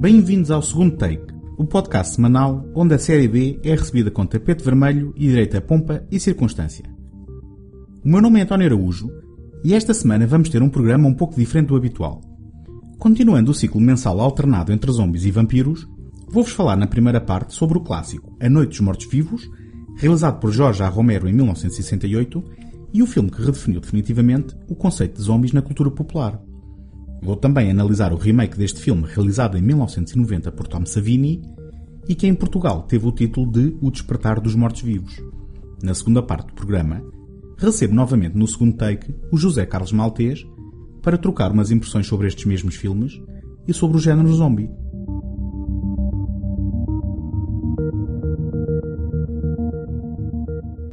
Bem-vindos ao segundo take, o podcast semanal onde a série B é recebida com tapete vermelho e direita a pompa e circunstância. O meu nome é António Araújo e esta semana vamos ter um programa um pouco diferente do habitual. Continuando o ciclo mensal alternado entre zombies e vampiros, vou-vos falar na primeira parte sobre o clássico A Noite dos Mortos-Vivos, realizado por Jorge A. Romero em 1968, e o filme que redefiniu definitivamente o conceito de zombies na cultura popular. Vou também analisar o remake deste filme realizado em 1990 por Tom Savini e que em Portugal teve o título de O Despertar dos Mortos-Vivos. Na segunda parte do programa, recebo novamente no segundo take o José Carlos Maltês para trocar umas impressões sobre estes mesmos filmes e sobre o género zombie.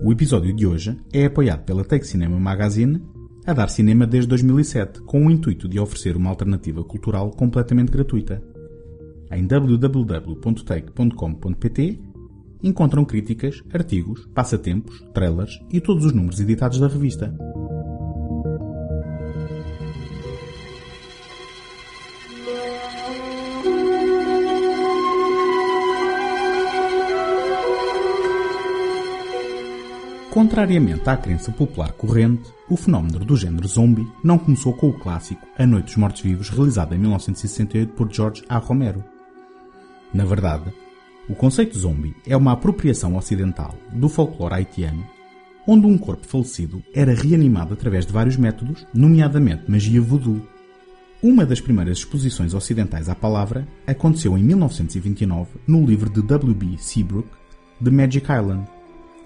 O episódio de hoje é apoiado pela Take Cinema Magazine a dar cinema desde 2007, com o intuito de oferecer uma alternativa cultural completamente gratuita. Em www.take.com.pt encontram críticas, artigos, passatempos, trailers e todos os números editados da revista. Contrariamente à crença popular corrente, o fenómeno do género zombie não começou com o clássico A Noite dos Mortos-Vivos, realizado em 1968 por George A. Romero. Na verdade, o conceito zombie é uma apropriação ocidental do folclore haitiano, onde um corpo falecido era reanimado através de vários métodos, nomeadamente magia voodoo. Uma das primeiras exposições ocidentais à palavra aconteceu em 1929 no livro de W.B. Seabrook, The Magic Island,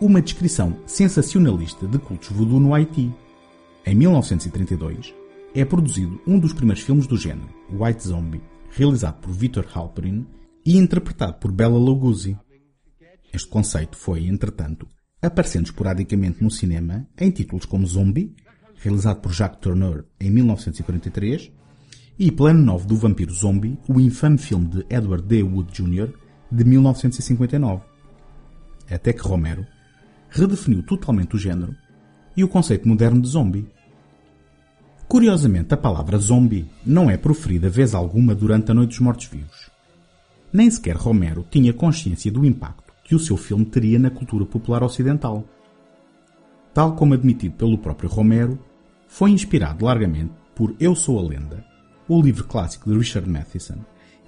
uma descrição sensacionalista de cultos voodoo no Haiti. Em 1932, é produzido um dos primeiros filmes do género, White Zombie, realizado por Victor Halperin e interpretado por Bela Lugosi. Este conceito foi, entretanto, aparecendo esporadicamente no cinema em títulos como Zombie, realizado por Jacques Tourneur em 1943, e Plano 9 do Vampiro Zombie, o infame filme de Edward D. Wood Jr., de 1959. Até que Romero redefiniu totalmente o género e o conceito moderno de zombie. Curiosamente, a palavra zombie não é proferida vez alguma durante a Noite dos Mortos-Vivos. Nem sequer Romero tinha consciência do impacto que o seu filme teria na cultura popular ocidental. Tal como admitido pelo próprio Romero, foi inspirado largamente por Eu Sou a Lenda, o livro clássico de Richard Matheson,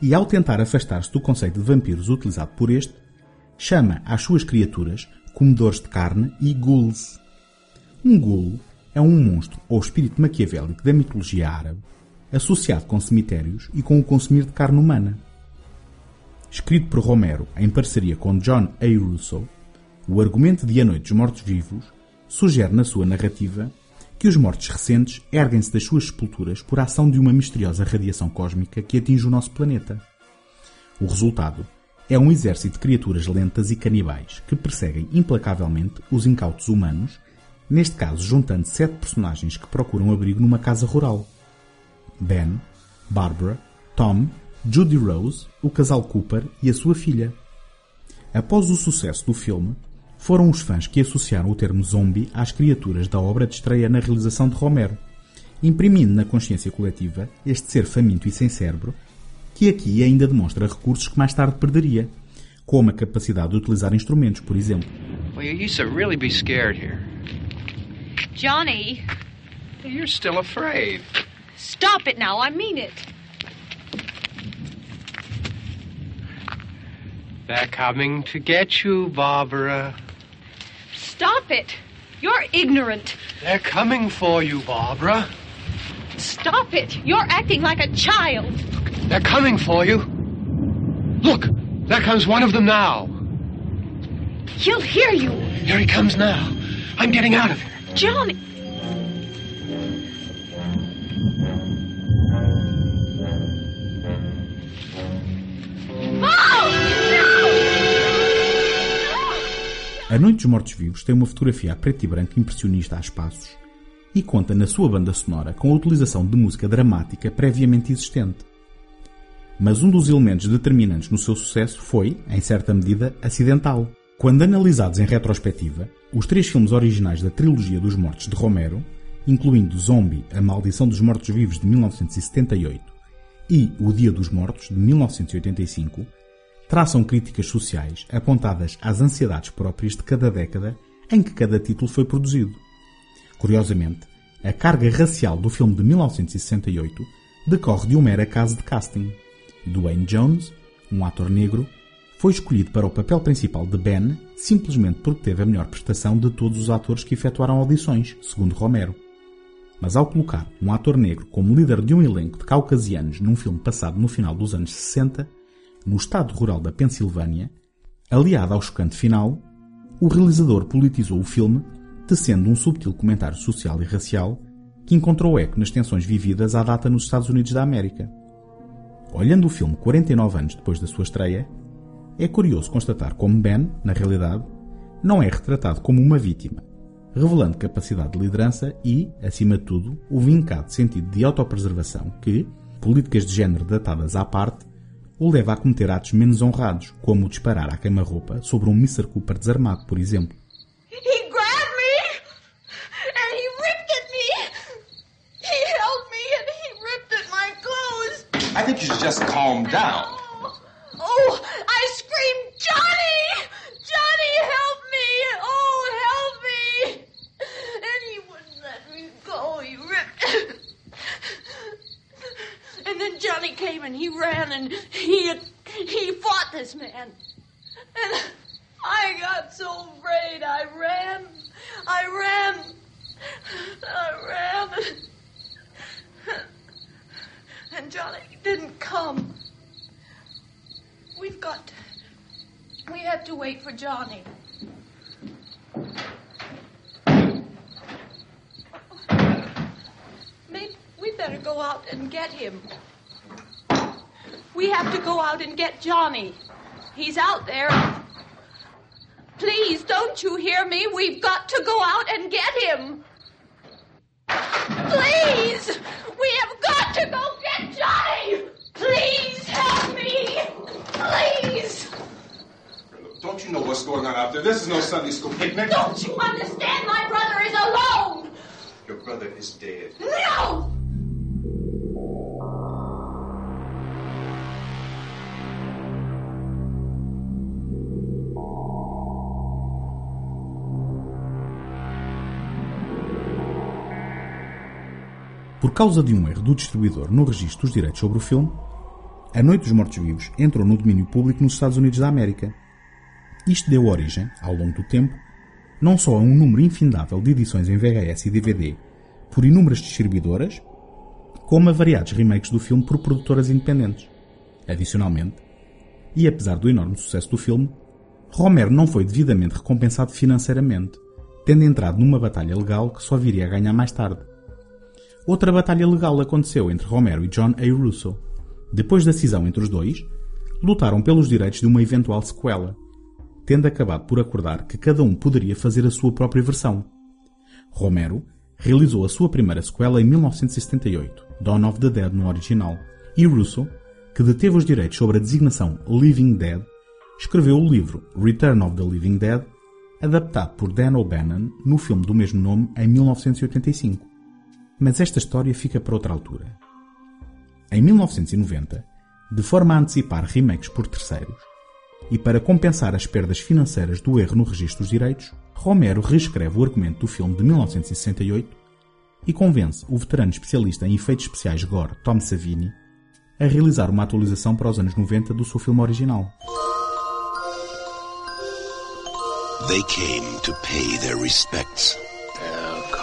e ao tentar afastar-se do conceito de vampiros utilizado por este, chama às suas criaturas comedores de carne e ghouls. Um ghoul é um monstro ou espírito maquiavélico da mitologia árabe, associado com cemitérios e com o consumir de carne humana. Escrito por Romero em parceria com John A. Russo, o argumento de A Noite dos Mortos-Vivos sugere na sua narrativa que os mortos recentes erguem-se das suas sepulturas por ação de uma misteriosa radiação cósmica que atinge o nosso planeta. O resultado é um exército de criaturas lentas e canibais que perseguem implacavelmente os incautos humanos, neste caso juntando sete personagens que procuram abrigo numa casa rural. Ben, Barbara, Tom, Judy Rose, o casal Cooper e a sua filha. Após o sucesso do filme, foram os fãs que associaram o termo zombie às criaturas da obra de estreia na realização de Romero, imprimindo na consciência coletiva este ser faminto e sem cérebro que aqui ainda demonstra recursos que mais tarde perderia, como a capacidade de utilizar instrumentos, por exemplo. Well, you used to really be scared here. Johnny, You're still afraid. stop it now. I mean it. They're coming to get you, Barbara. Stop it. You're ignorant. They're coming for you, Barbara. Stop it. You're acting like a child. They're coming for you. Look, there comes one of them now. He'll hear you. Here he comes now. I'm getting out of here. Johnny. A Noite dos Mortos-Vivos tem uma fotografia a preto e branco impressionista a espaços e conta na sua banda sonora com a utilização de música dramática previamente existente. Mas um dos elementos determinantes no seu sucesso foi, em certa medida, acidental. Quando analisados em retrospectiva, os três filmes originais da trilogia dos mortos de Romero, incluindo Zombie, A Maldição dos Mortos-Vivos de 1978 e O Dia dos Mortos, de 1985, traçam críticas sociais apontadas às ansiedades próprias de cada década em que cada título foi produzido. Curiosamente, a carga racial do filme de 1968 decorre de um mero acaso de casting. Dwayne Jones, um ator negro, foi escolhido para o papel principal de Ben simplesmente porque teve a melhor prestação de todos os atores que efetuaram audições, segundo Romero. Mas ao colocar um ator negro como líder de um elenco de caucasianos num filme passado no final dos anos 60, no estado rural da Pensilvânia, aliado ao chocante final, o realizador politizou o filme, tecendo um subtil comentário social e racial que encontrou eco nas tensões vividas à data nos Estados Unidos da América. Olhando o filme 49 anos depois da sua estreia, é curioso constatar como Ben, na realidade, não é retratado como uma vítima, revelando capacidade de liderança e, acima de tudo, o vincado sentido de autopreservação que, políticas de género datadas à parte, o leva a cometer atos menos honrados, como disparar à queima-roupa sobre um Mr. Cooper desarmado, por exemplo. I think you should just calm down. Oh, I screamed, Johnny! Johnny, help me! Oh, help me! And he wouldn't let me go. He ripped. And then Johnny came and he ran and he he fought this man. And I got so afraid. I ran. I ran. I ran. And Johnny didn't come. We've got to. We have to wait for Johnny. Maybe we better go out and get him. We have to go out and get Johnny. He's out there. Please, don't you hear me? We've got to go out and get him. Please! We have got to go Johnny! Please help me! Please! Don't you know what's going on out there? This is no Sunday school picnic. Don't you understand? My brother is alone! Your brother is dead. No! Causa de um erro do distribuidor no registro dos direitos sobre o filme, A Noite dos Mortos-Vivos entrou no domínio público nos Estados Unidos da América. Isto deu origem, ao longo do tempo, não só a um número infindável de edições em VHS e DVD por inúmeras distribuidoras, como a variados remakes do filme por produtoras independentes. Adicionalmente, e apesar do enorme sucesso do filme, Romero não foi devidamente recompensado financeiramente, tendo entrado numa batalha legal que só viria a ganhar mais tarde. Outra batalha legal aconteceu entre Romero e John A. Russo. Depois da cisão entre os dois, lutaram pelos direitos de uma eventual sequela, tendo acabado por acordar que cada um poderia fazer a sua própria versão. Romero realizou a sua primeira sequela em 1978, Dawn of the Dead no original, e Russo, que deteve os direitos sobre a designação Living Dead, escreveu o livro Return of the Living Dead, adaptado por Dan O'Bannon no filme do mesmo nome em 1985. Mas esta história fica para outra altura. Em 1990, de forma a antecipar remakes por terceiros, e para compensar as perdas financeiras do erro no registro dos direitos, Romero reescreve o argumento do filme de 1968 e convence o veterano especialista em efeitos especiais gore Tom Savini a realizar uma atualização para os anos 90 do seu filme original. They came to pay their respects.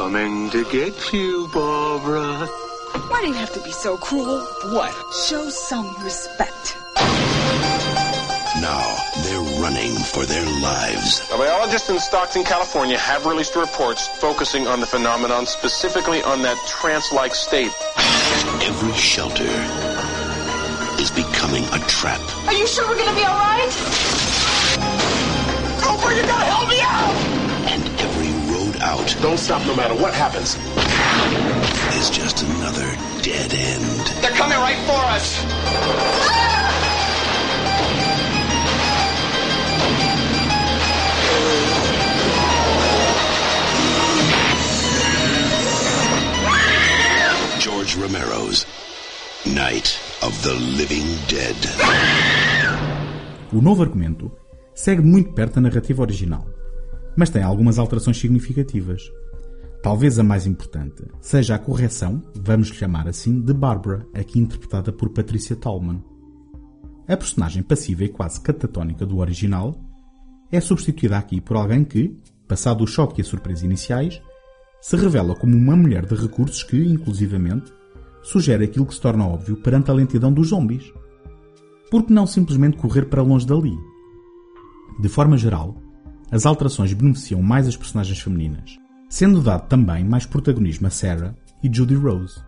They're coming to get you, Barbara. Why do you have to be so cruel? What? Show some respect. Now they're running for their lives. A biologist in Stockton, California have released reports focusing on the phenomenon, specifically on that trance-like state. Every shelter is becoming a trap. Are you sure we're gonna be alright? Cooper, you gotta help me out Don't stop no matter what happens. is just another dead end. They're coming right for us! George Romero's Night of the Living Dead. O novo argumento segue muito perto da narrativa original, mas tem algumas alterações significativas. Talvez a mais importante seja a correção, vamos chamar assim, de Barbara, aqui interpretada por Patricia Tallman. A personagem passiva e quase catatónica do original é substituída aqui por alguém que, passado o choque e a surpresa iniciais, se revela como uma mulher de recursos que, inclusivamente, sugere aquilo que se torna óbvio perante a lentidão dos zombies. Por que não simplesmente correr para longe dali? De forma geral, as alterações beneficiam mais as personagens femininas, sendo dado também mais protagonismo a Sarah e Judy Rose.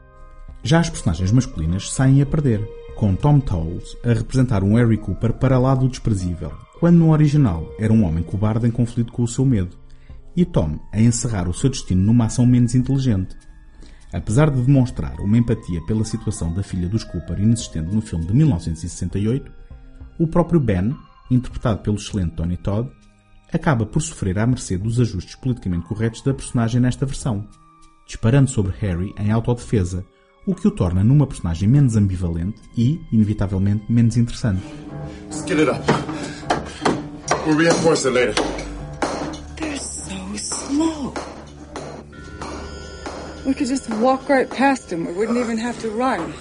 Já as personagens masculinas saem a perder, com Tom Towles a representar um Harry Cooper para lá do desprezível, quando no original era um homem cobarde em conflito com o seu medo, e Tom a encerrar o seu destino numa ação menos inteligente. Apesar de demonstrar uma empatia pela situação da filha dos Cooper inexistente no filme de 1968, o próprio Ben, interpretado pelo excelente Tony Todd, acaba por sofrer à mercê dos ajustes politicamente corretos da personagem nesta versão, disparando sobre Harry em autodefesa, o que o torna numa personagem menos ambivalente e, inevitavelmente, menos interessante. Let's get it up. We'll reinforce it later. They're so slow. We could just walk right past them. We wouldn't even have to run.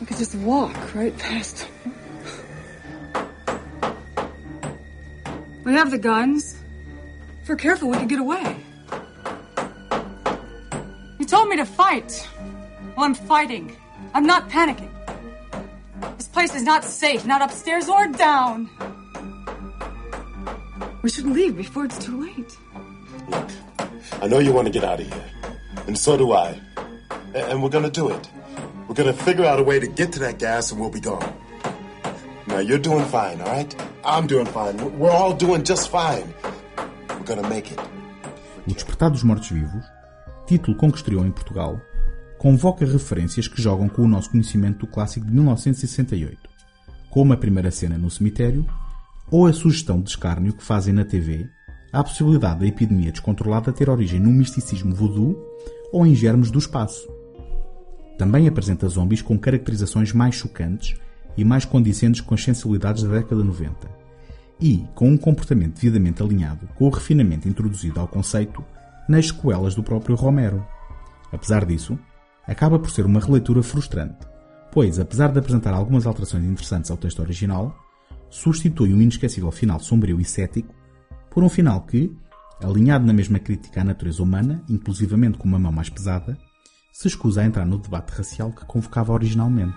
We could just walk right past them. We have the guns. If we're careful, we could get away. You told me to fight. Well, I'm fighting. I'm not panicking. This place is not safe, not upstairs or down. We should leave before it's too late. Look, I know you want to get out of here. And so do I. And we're gonna do it. We're gonna figure out a way to get to that gas and we'll be gone. Now, you're doing fine, all right? I'm doing fine. We're- all doing just fine. We're gonna make it. O Despertar dos Mortos-Vivos, título com que estreou em Portugal, convoca referências que jogam com o nosso conhecimento do clássico de 1968, como a primeira cena no cemitério ou a sugestão de escárnio que fazem na TV à possibilidade da epidemia descontrolada ter origem num misticismo voodoo ou em germes do espaço. Também apresenta zombies com caracterizações mais chocantes e mais condicentes com as sensibilidades da década de 90 e com um comportamento devidamente alinhado com o refinamento introduzido ao conceito nas sequelas do próprio Romero. Apesar disso, acaba por ser uma releitura frustrante, pois, apesar de apresentar algumas alterações interessantes ao texto original, substitui um inesquecível final sombrio e cético por um final que, alinhado na mesma crítica à natureza humana, inclusivamente com uma mão mais pesada, se escusa a entrar no debate racial que convocava originalmente.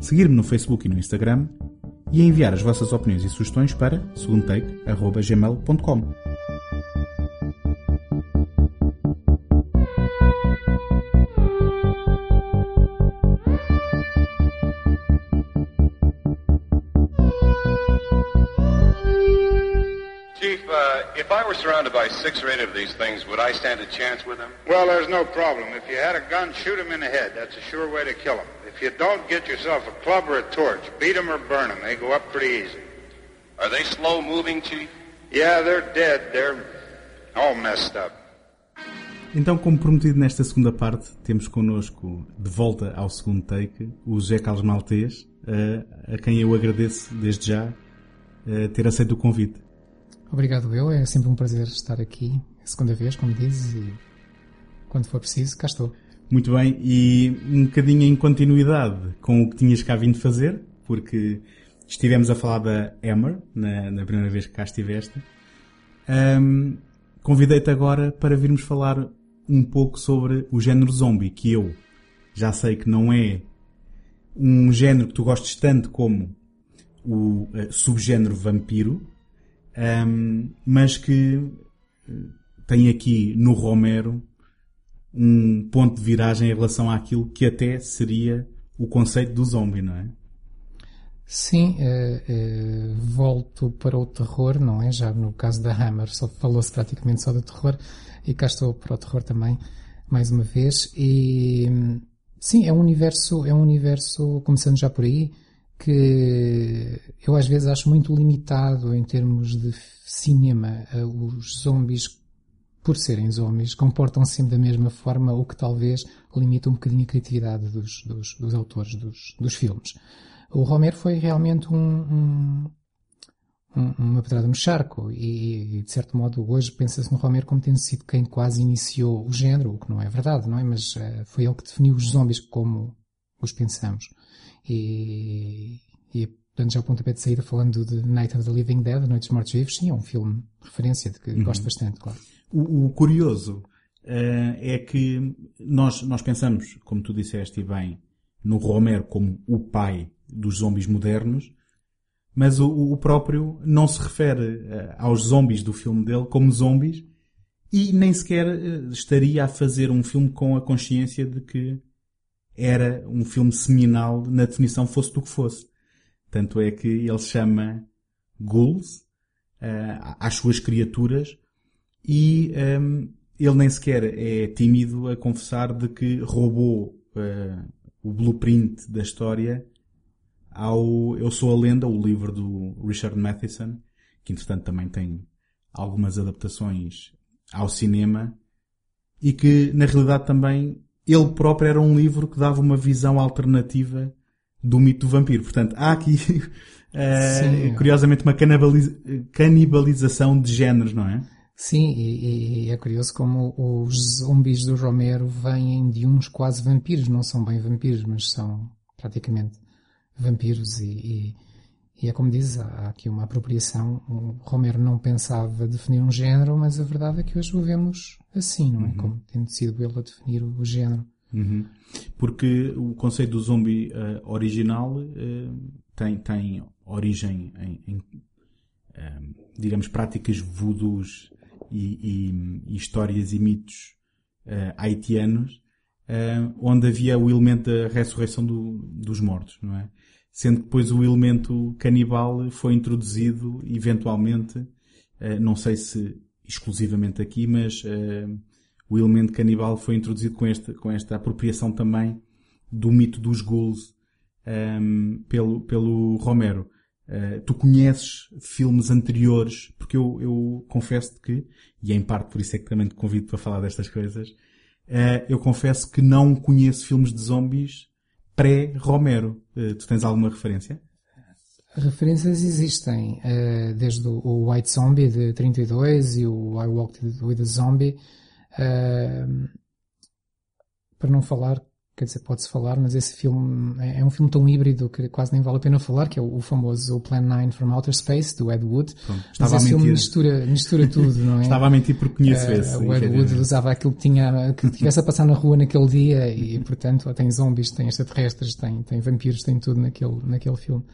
seguir-me no Facebook e no Instagram e enviar as vossas opiniões e sugestões para segundotake.gmail.com. Chief, uh, if I were surrounded by six or eight of these things, would I stand a chance with them? Well, there's no problem. If you had a gun, shoot him in the head. That's a sure way to kill him. If you don't, get yourself a club or a torch. Beat 'em or burn 'em. They go up pretty easy. Are they slow moving, Chief? Yeah, they're dead. They're all messed up. Então, como prometido nesta segunda parte, temos connosco, de volta ao segundo take, o José Carlos Maltês, eh, a quem eu agradeço desde já eh, ter aceito o convite. Obrigado eu, é sempre um prazer estar aqui, a segunda vez, como dizes, e quando for preciso, cá estou. Muito bem, e um bocadinho em continuidade com o que tinhas cá vindo fazer, porque estivemos a falar da Emmer, na, na primeira vez que cá estiveste. Ahm, Convidei-te agora para virmos falar um pouco sobre o género zombie, que eu já sei que não é um género que tu gostes tanto como o uh, subgénero vampiro, um, mas que uh, tem aqui no Romero um ponto de viragem em relação àquilo que até seria o conceito do zombie, não é? Sim, uh, uh, volto para o terror, não é? Já no caso da Hammer só falou-se praticamente só do terror e cá estou para o terror também, mais uma vez. E sim, é um universo, é um universo, começando já por aí, que eu às vezes acho muito limitado em termos de cinema. Uh, os zombies, por serem zombies, comportam-se sempre da mesma forma, o que talvez limita um bocadinho a criatividade dos, dos, dos autores dos, dos filmes. O Romero foi realmente um, um, uma pedrada no charco e, de certo modo, hoje pensa-se no Romero como tendo sido quem quase iniciou o género, o que não é verdade, não é? Mas uh, foi ele que definiu os zombies como os pensamos. E, e portanto, já o pontapé de saída falando de Night of the Living Dead, Noites Mortos Vivos, sim, é um filme de referência de que uhum. gosto bastante, claro. O, o curioso uh, é que nós, nós pensamos, como tu disseste bem, no Romero como o pai dos zombies modernos, mas o, o próprio não se refere uh, aos zombies do filme dele como zombies e nem sequer uh, estaria a fazer um filme com a consciência de que era um filme seminal na definição fosse do que fosse. Tanto é que ele chama ghouls uh, às suas criaturas e um, ehm, ele nem sequer é tímido a confessar de que roubou o blueprint da história ao Eu Sou a Lenda, o livro do Richard Matheson, que entretanto também tem algumas adaptações ao cinema, e que na realidade também ele próprio era um livro que dava uma visão alternativa do mito do vampiro. Portanto, há aqui, uh, curiosamente, uma canibalização de géneros, não é? Sim, e, e, é curioso como os zumbis do Romero vêm de uns quase vampiros. Não são bem vampiros, mas são praticamente vampiros e, e, e, é como diz, há aqui uma apropriação. O Romero não pensava definir um género, mas a verdade é que hoje o vemos assim, não é? Uhum. Como tendo sido ele a definir o género. Uhum. Porque o conceito do zombie uh, original uh, tem, tem origem em, em uh, digamos, práticas voodoos e, e, e, histórias e mitos haitianos, onde havia o elemento da ressurreição do, dos mortos, não é? sendo que depois o elemento canibal foi introduzido eventualmente, uh, não sei se exclusivamente aqui, mas uh, o elemento canibal foi introduzido com esta, com esta apropriação também do mito dos ghouls um, pelo, pelo Romero. Uh, tu conheces filmes anteriores, porque eu, eu confesso que, e é em parte por isso é que também te convido para falar destas coisas, uh, eu confesso que não conheço filmes de zombies pré-Romero. Uh, tu tens alguma referência? Referências existem, desde o White Zombie de 32 e o I Walked with a Zombie, para não falar quer dizer, pode-se falar, mas esse filme é, é, um filme tão híbrido que quase nem vale a pena falar, que é o, o famoso Plan 9 from Outer Space, do Ed Wood. Pronto, mas esse filme mistura, mistura tudo, não é? estava a mentir porque conheço uh, esse. O Ed Wood usava aquilo que tinha, que tivesse a passar na rua naquele dia e, portanto, tem zombies, tem extraterrestres, tem, tem vampiros, tem tudo naquele, naquele filme.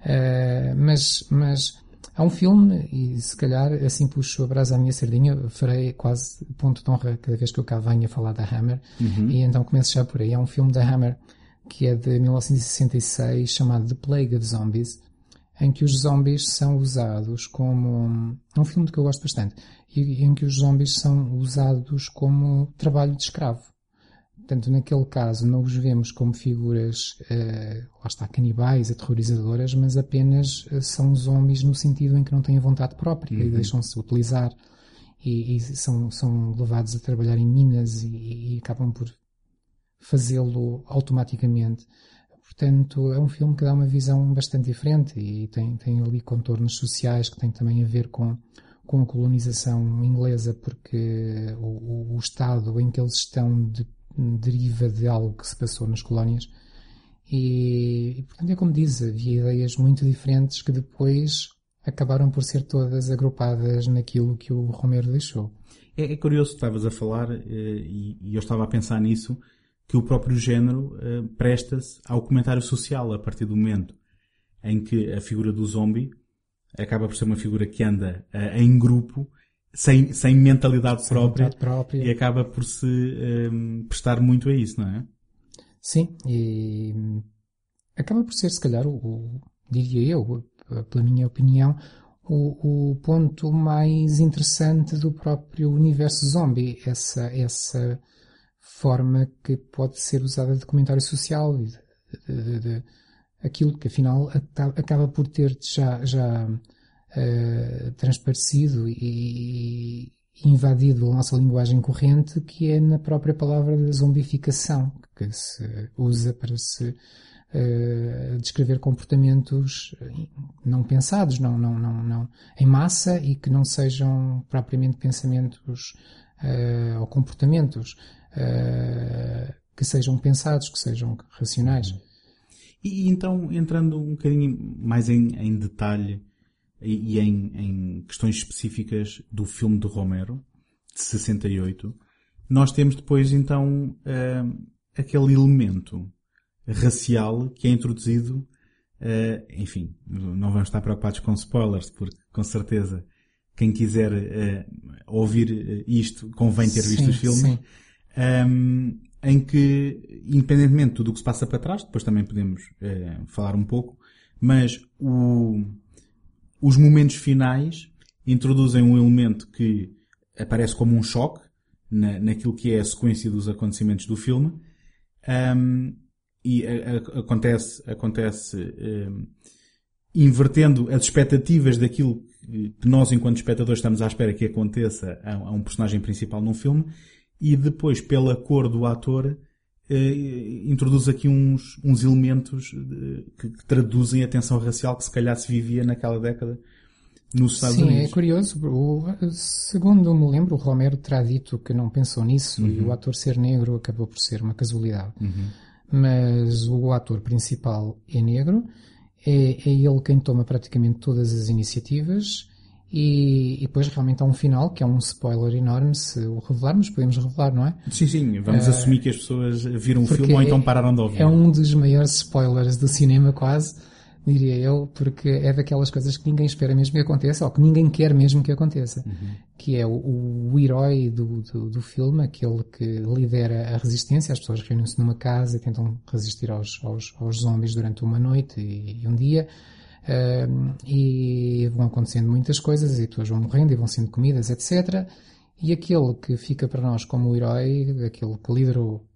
Uh, mas, mas, Há um filme, e se calhar assim puxo a brasa à minha sardinha, farei quase ponto de honra cada vez que eu cá venho a falar da Hammer, uhum. e então começo já por aí. É um filme da Hammer que é de 1966, chamado The Plague of Zombies, em que os zombies são usados como. É um filme que eu gosto bastante, e em que os zombies são usados como trabalho de escravo. Portanto, naquele caso, não os vemos como figuras, uh, lá está, canibais, aterrorizadoras, mas apenas uh, são zombies no sentido em que não têm vontade própria uhum. e deixam-se utilizar e, e, são, são levados a trabalhar em minas e, e acabam por fazê-lo automaticamente. Portanto, é um filme que dá uma visão bastante diferente e tem, tem ali contornos sociais que têm também a ver com, com a colonização inglesa, porque o, o, o estado em que eles estão de deriva de algo que se passou nas colónias. E, e, portanto, é como diz, havia ideias muito diferentes que depois acabaram por ser todas agrupadas naquilo que o Romero deixou. É, é curioso que estavas a falar, eh, e, e, eu estava a pensar nisso, que o próprio género eh, presta-se ao comentário social a partir do momento em que a figura do zombie acaba por ser uma figura que anda uh, em grupo, sem, sem mentalidade sem própria, própria, e acaba por se um, prestar muito a isso, não é? Sim, e acaba por ser, se calhar, o, o diria eu, pela minha opinião, o, o, ponto mais interessante do próprio universo zombie, essa, essa forma que pode ser usada de comentário social, de, de, de, aquilo que afinal acaba por ter já, já uh, transparecido e, invadido a nossa linguagem corrente, que é na própria palavra da zombificação, que se usa para se uh, descrever comportamentos não pensados, não, não, não, não, em massa e que não sejam propriamente pensamentos uh, ou comportamentos que sejam pensados, que sejam racionais. E então, entrando um bocadinho mais em, em detalhe e, e em, em, questões específicas do filme de Romero, de 68, nós temos depois então uh, aquele elemento racial que é introduzido, uh, enfim, não vamos estar preocupados com spoilers, porque com certeza quem quiser uh, ouvir isto convém ter visto sim, os filmes. Um, em que, independentemente de tudo o que se passa para trás, depois também podemos falar um pouco, mas o, os momentos finais introduzem um elemento que aparece como um choque na, naquilo que é a sequência dos acontecimentos do filme, um, e a, a, acontece, acontece um, invertendo as expectativas daquilo que nós, enquanto espectadores, estamos à espera que aconteça a, a um personagem principal num filme, e depois, pela cor do ator, introduz aqui uns, uns elementos eh, que, que, traduzem a tensão racial que se calhar se vivia naquela década nos Estados Sim, Unidos. Sim, é curioso. O, segundo me lembro, o Romero terá dito que não pensou nisso uhum. e o ator ser negro acabou por ser uma casualidade. Uhum. Mas o ator principal é negro, é, é ele quem toma praticamente todas as iniciativas e, e, depois realmente há um final que é um spoiler enorme. Se o revelarmos, podemos revelar, não é? Sim, sim. Vamos uh, assumir que as pessoas viram o filme ou então pararam de ouvir. É um dos maiores spoilers do cinema, quase, diria eu, porque é daquelas coisas que ninguém espera mesmo que aconteça ou que ninguém quer mesmo que aconteça. Uhum. Que é o, o herói do, do, do, filme, aquele que lidera a resistência. As pessoas reúnem-se numa casa e tentam resistir aos, aos, aos zombies durante uma noite e, e um dia Uh, e vão acontecendo muitas coisas e pessoas vão morrendo e vão sendo comidas, etc. E aquele que fica para nós como o herói, aquele que liderou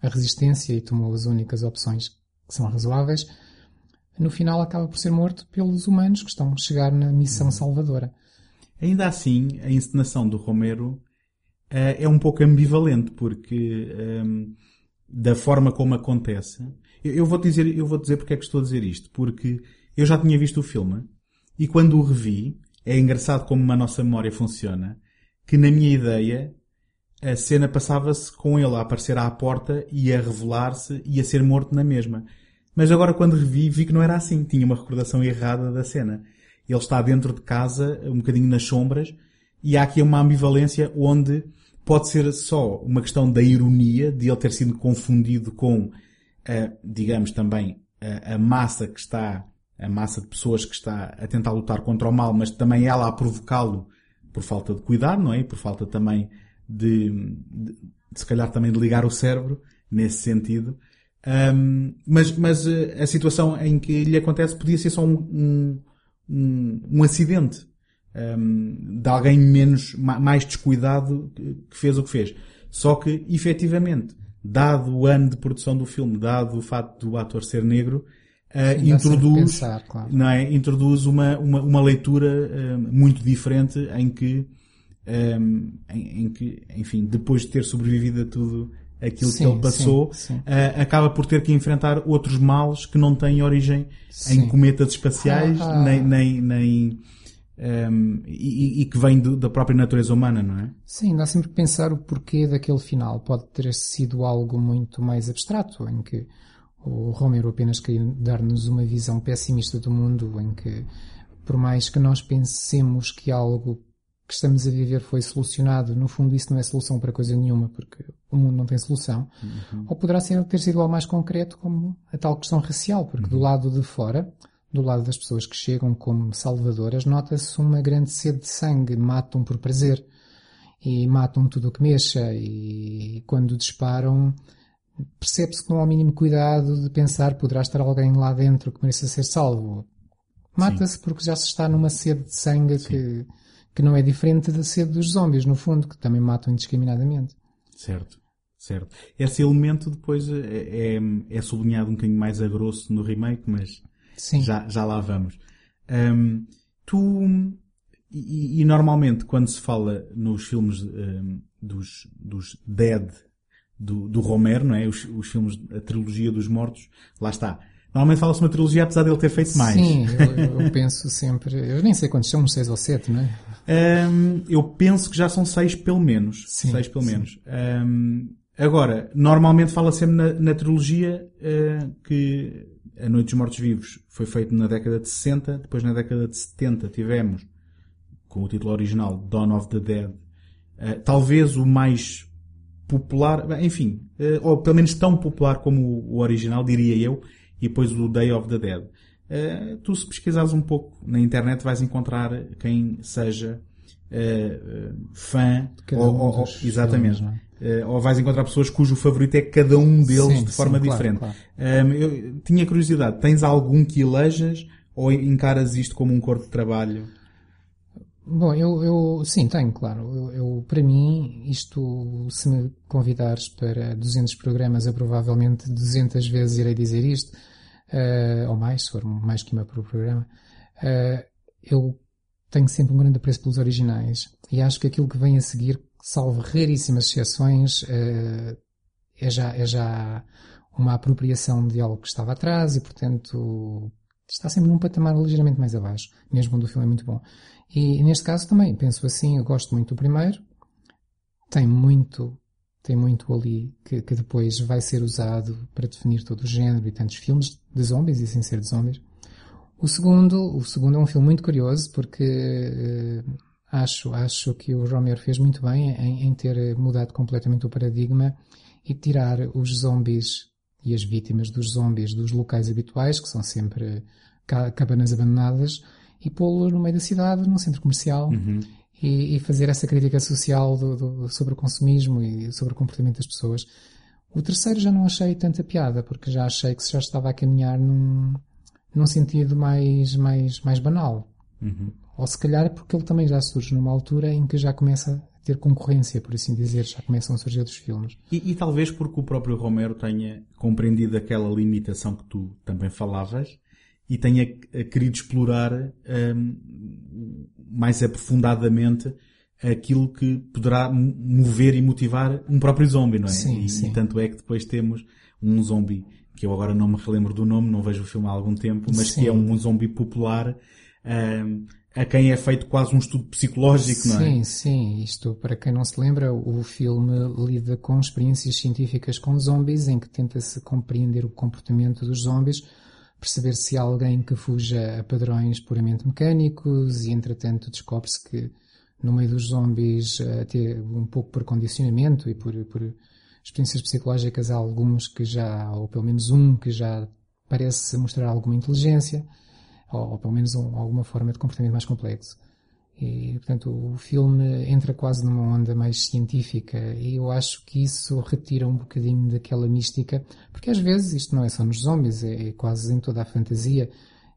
a resistência e tomou as únicas opções que são razoáveis, no final acaba por ser morto pelos humanos que estão a chegar na missão salvadora. Ainda assim, a encenação do Romero uh, é um pouco ambivalente, porque um, da forma como acontece, eu, eu, vou dizer, eu vou dizer porque é que estou a dizer isto, porque eu já tinha visto o filme e quando o revi, é engraçado como a nossa memória funciona, que na minha ideia a cena passava-se com ele a aparecer à porta e a revelar-se e a ser morto na mesma. Mas agora quando revi, vi que não era assim. Tinha uma recordação errada da cena. Ele está dentro de casa, um bocadinho nas sombras, e há aqui uma ambivalência onde pode ser só uma questão da ironia, de ele ter sido confundido com, a, digamos também, a, a massa que está a massa de pessoas que está a tentar lutar contra o mal, mas também ela a provocá-lo por falta de cuidado, não é? Por falta também de, de, de, se calhar também de ligar o cérebro nesse sentido. Um, mas, mas eh, a situação em que lhe acontece podia ser só um, um, um acidente um, de alguém menos, mais descuidado que fez o que fez. Só que, efetivamente, dado o ano de produção do filme, dado o facto do ator ser negro, uh, introduz, pensar, claro. não é? introduz uma, uma, uma leitura uh, muito diferente em que, um, ehm, em, em, que, enfim, depois de ter sobrevivido a tudo aquilo sim, que ele passou, sim, sim. Uh, acaba por ter que enfrentar outros males que não têm origem em cometas espaciais, ah, ah. nem, nem, nem um, e, e, que vem do, da própria natureza humana, não é? Sim, dá sempre que pensar o porquê daquele final. Pode ter sido algo muito mais abstrato, em que o Romero apenas queria dar-nos uma visão pessimista do mundo em que por mais que nós pensemos que algo que estamos a viver foi solucionado, no fundo isso não é solução para coisa nenhuma, porque o mundo não tem solução. Uhum. Ou poderá ser, ter sido algo mais concreto, como a tal questão racial, porque uhum. do lado de fora, do lado das pessoas que chegam como salvadoras, nota-se uma grande sede de sangue, matam por prazer e matam tudo o que mexa e quando disparam percebe-se que não há o mínimo cuidado de pensar poderá estar alguém lá dentro que mereça ser salvo. Mata-se porque já se está numa sede de sangue que, que não é diferente da sede dos zombies, no fundo, que também matam indiscriminadamente. Certo, certo. Esse elemento depois é, é, é sublinhado um bocadinho mais a grosso no remake, mas Já, já lá vamos. Um, tu, e, e, normalmente quando se fala nos filmes um, dos, dos Dead do, do Romero, não é? Os, os filmes, a trilogia dos mortos, lá está Normalmente fala-se uma trilogia apesar de ele ter feito mais. Sim, eu, eu penso sempre. Eu nem sei quantos são, seis ou sete, não é? Um, eu penso que já são seis pelo menos. Sim, seis pelo sim. menos. Um, agora, normalmente fala sempre na, na trilogia uh, que A Noite dos Mortos Vivos foi feito na década de 60, depois na década de 70 tivemos, com o título original, Dawn of the Dead. Uh, talvez o mais popular, enfim, uh, ou pelo menos tão popular como o, original, diria eu, e depois o Day of the Dead. Uh, tu se pesquisares um pouco na internet vais encontrar quem seja uh, fã ou, um ou, exatamente filmes, é? ou vais encontrar pessoas cujo favorito é cada um deles sim, de forma sim, diferente claro, claro. eu tinha curiosidade tens algum que elejas ou encaras isto como um corpo de trabalho Bom, eu, eu sim, tenho, claro. Eu, eu, para mim, isto, se me convidares para 200 programas, eu provavelmente 200 vezes irei dizer isto, uh, ou mais, se for mais que uma por programa. Uh, eu tenho sempre um grande apreço pelos originais e acho que aquilo que vem a seguir, salvo raríssimas exceções, uh, é, já, é já uma apropriação de algo que estava atrás e, portanto, está sempre num patamar ligeiramente mais abaixo, mesmo quando o filme é muito bom. E neste caso também, penso assim, eu gosto muito do primeiro, tem muito, tem muito ali que, que depois vai ser usado para definir todo o género e tantos filmes de zombies e sem ser de zombies. O segundo, o segundo é um filme muito curioso porque uh, acho, acho que o Romero fez muito bem em, em ter mudado completamente o paradigma e tirar os zombies e as vítimas dos zombies dos locais habituais, que são sempre cabanas abandonadas, e pô-lo no meio da cidade, num centro comercial, uhum. e, e, fazer essa crítica social do, do, sobre o consumismo e sobre o comportamento das pessoas. O terceiro já não achei tanta piada, porque já achei que se já estava a caminhar num, num sentido mais, mais, mais banal. Uhum. Ou se calhar porque ele também já surge numa altura em que já começa ter concorrência, por assim dizer, já começam a surgir outros filmes. E, e talvez porque o próprio Romero tenha compreendido aquela limitação que tu também falavas e tenha querido explorar um, mais aprofundadamente aquilo que poderá mover e motivar um próprio zombie, não é? Sim, e, sim. e tanto é que depois temos um zombie que eu agora não me relembro do nome, não vejo o filme há algum tempo, mas sim. que é um zombie popular um, a quem é feito quase um estudo psicológico, sim, não é? Sim, sim. Isto, para quem não se lembra, o filme lida com experiências científicas com zombies, em que tenta-se compreender o comportamento dos zombies perceber se há alguém que fuja a padrões puramente mecânicos e, entretanto, descobre-se que no meio dos zombies, até um pouco por condicionamento e por, por experiências psicológicas, há alguns que já, ou pelo menos um que já parece mostrar alguma inteligência, ou, ou pelo menos um, alguma forma de comportamento mais complexo. E, portanto, o filme entra quase numa onda mais científica e eu acho que isso retira um bocadinho daquela mística, porque às vezes isto não é só nos zombies, é, é quase em toda a fantasia.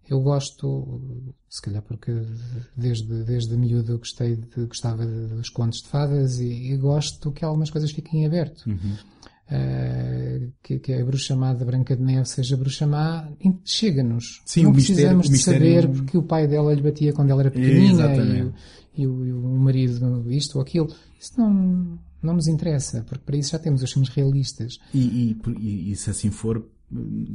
Eu gosto, se calhar porque desde, desde miúdo gostei de, gostava dos contos de fadas e, e gosto que algumas coisas fiquem em aberto. Uhum. Uh, que, que, a bruxa má da Branca de Neve seja bruxa má, chega-nos. Sim, não o precisamos mistério, de mistério... saber porque o pai dela lhe batia quando ela era pequenina e o, e, o, e o, marido isto ou aquilo. Isso não, não nos interessa, porque para isso já temos os filmes realistas. E, e, e se assim for,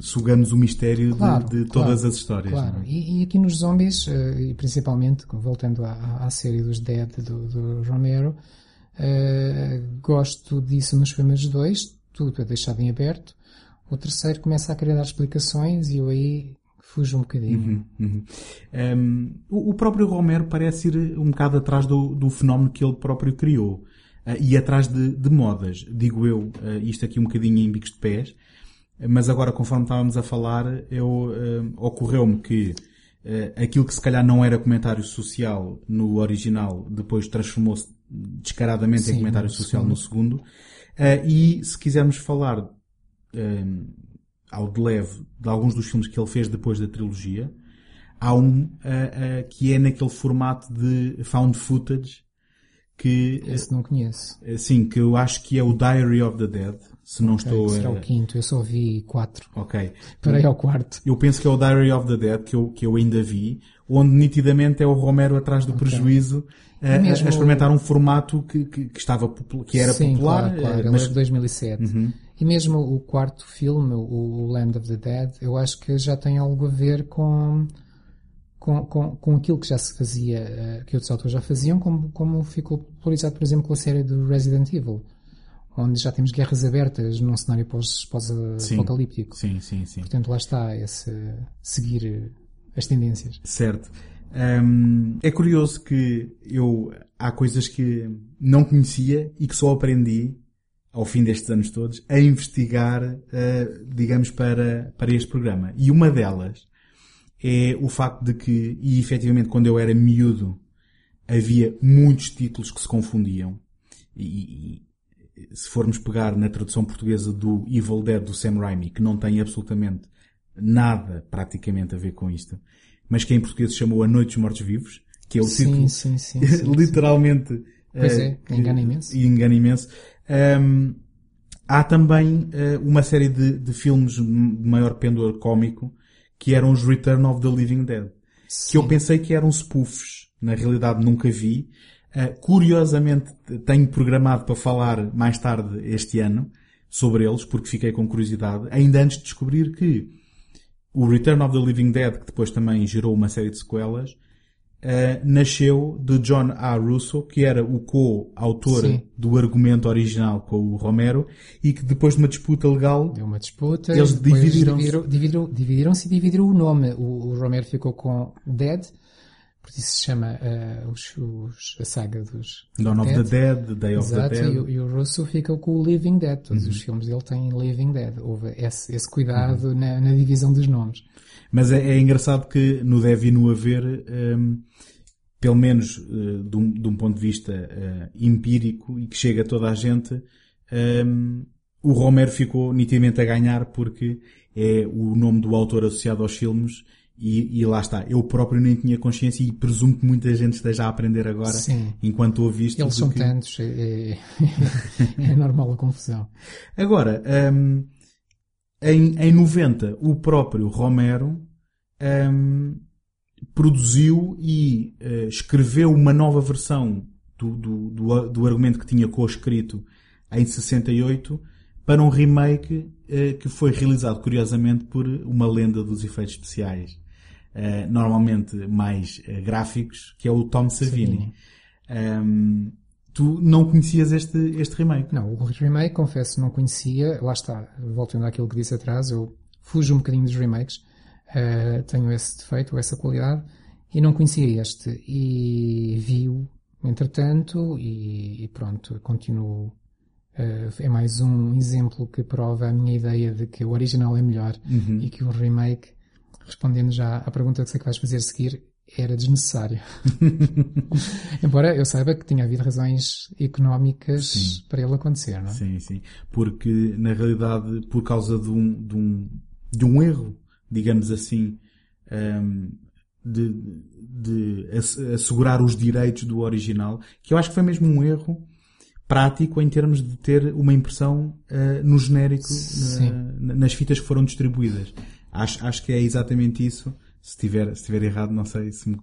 sugamos o mistério claro, de, de claro, todas as histórias. Claro, é? e, aqui nos zombies, uh, e principalmente, voltando à, à série dos Dead do, do Romero, uh, gosto disso nos primeiros dois, tudo é deixado em aberto. O terceiro começa a querer dar explicações e eu aí fujo um bocadinho. Uhum, uhum. Um, o, o, próprio Romero parece ir um bocado atrás do, do fenómeno que ele próprio criou. Uh, e atrás de, de, modas, digo eu, uh, isto aqui um bocadinho em bicos de pés, mas agora conforme estávamos a falar, eu, uh, ocorreu-me que aquilo que se calhar não era comentário social no original, depois transformou-se descaradamente Sim, em comentário social segundo. no segundo. E se quisermos falar ao de leve de alguns dos filmes que ele fez depois da trilogia. Há um uh, uh, que é naquele formato de found footage que... Esse não conheço. Sim, que eu acho que é o Diary of the Dead, se não okay, estou... Será o quinto, eu só vi quatro. Ok. Parei ao quarto. Eu penso que é o Diary of the Dead, que eu, que eu ainda vi, onde nitidamente é o Romero atrás do okay. prejuízo a, mesmo... a, experimentar um formato que, que, que estava, que era sim, popular. Claro, claro. Mas... É de 2007. Uhum. E mesmo o quarto filme, o Land of the Dead, eu acho que já tem algo a ver com, com, com, com aquilo que já se fazia, eh, que outros autores já faziam, como, como ficou popularizado, por exemplo, com a série do Resident Evil, onde já temos guerras abertas num cenário pós-apocalíptico. Sim, sim, sim. Portanto, lá está esse seguir as tendências. Certo. Um, é curioso que eu há coisas que não conhecia e que só aprendi ao fim destes anos todos, a investigar, uh, digamos, para, para este programa. E uma delas é o facto de que, e efetivamente quando eu era miúdo, havia muitos títulos que se confundiam. E, e se formos pegar na tradução portuguesa do Evil Dead do Sam Raimi, que não tem absolutamente nada praticamente a ver com isto, mas que em português se chamou A Noite dos Mortos Vivos, que é o sim, título sim, sim, sim literalmente Pois é, engana imenso. E engana imenso. Um, há também uh, uma série de, de filmes de maior pendor cómico que eram os Return of the Living Dead. Sim. Que eu pensei que eram spoofs. Na realidade nunca vi. Uh, curiosamente tenho programado para falar mais tarde este ano sobre eles, porque fiquei com curiosidade, ainda antes de descobrir que o Return of the Living Dead, que depois também gerou uma série de sequelas, Uh, nasceu de John A. Russo, que era o co-autor do argumento original com o Romero, e que depois de uma disputa legal... Deu uma disputa, eles dividiram-se. Dividiram, dividiram-se e dividiram o nome. O, o, Romero ficou com Dead, por isso se chama uh, os, os, a saga dos... Dawn of the Dead, Day Exato, of the Dead. E, o, e o Russo ficou com o Living Dead. Todos uhum. os filmes dele têm Living Dead. Houve esse, esse cuidado uhum. na, na divisão dos nomes. Mas é, é, engraçado que no deve e no haver, um, pelo menos uh, de, um, de, um, ponto de vista uh, empírico e que chega a toda a gente, um, o Romero ficou nitidamente a ganhar porque é o nome do autor associado aos filmes e, e, lá está. Eu próprio nem tinha consciência e presumo que muita gente esteja a aprender agora Sim. enquanto ouve isto. Eles são que... tantos, é, é, é, normal a confusão. Agora, um, em, em 90, o próprio Romero um, produziu e uh, escreveu uma nova versão do, do, do, do argumento que tinha co-escrito em 68 para um remake uh, que foi realizado curiosamente por uma lenda dos efeitos especiais, uh, normalmente mais gráficos, que é o Tom Savini. Um, tu não conhecias este, este remake? Não, o remake, confesso, não conhecia. Lá está, voltando àquilo que disse atrás, eu fujo um bocadinho dos remakes. Uh, tenho esse defeito, essa qualidade, e não conhecia este. E vi-o, entretanto, e, e, pronto, continuo. Uh, é mais um exemplo que prova a minha ideia de que o original é melhor uhum. e que o remake, respondendo já à pergunta que sei que vais fazer a seguir, era desnecessário. Embora eu saiba que tinha havido razões económicas sim. para ele acontecer, não é? Sim, sim. Porque, na realidade, por causa de um, de um, de um erro, digamos assim, um, de, de assegurar os direitos do original, que eu acho que foi mesmo um erro prático em termos de ter uma impressão uh, no genérico nas fitas que foram distribuídas. Acho, acho que é exatamente isso se tiver, se tiver errado, não sei se me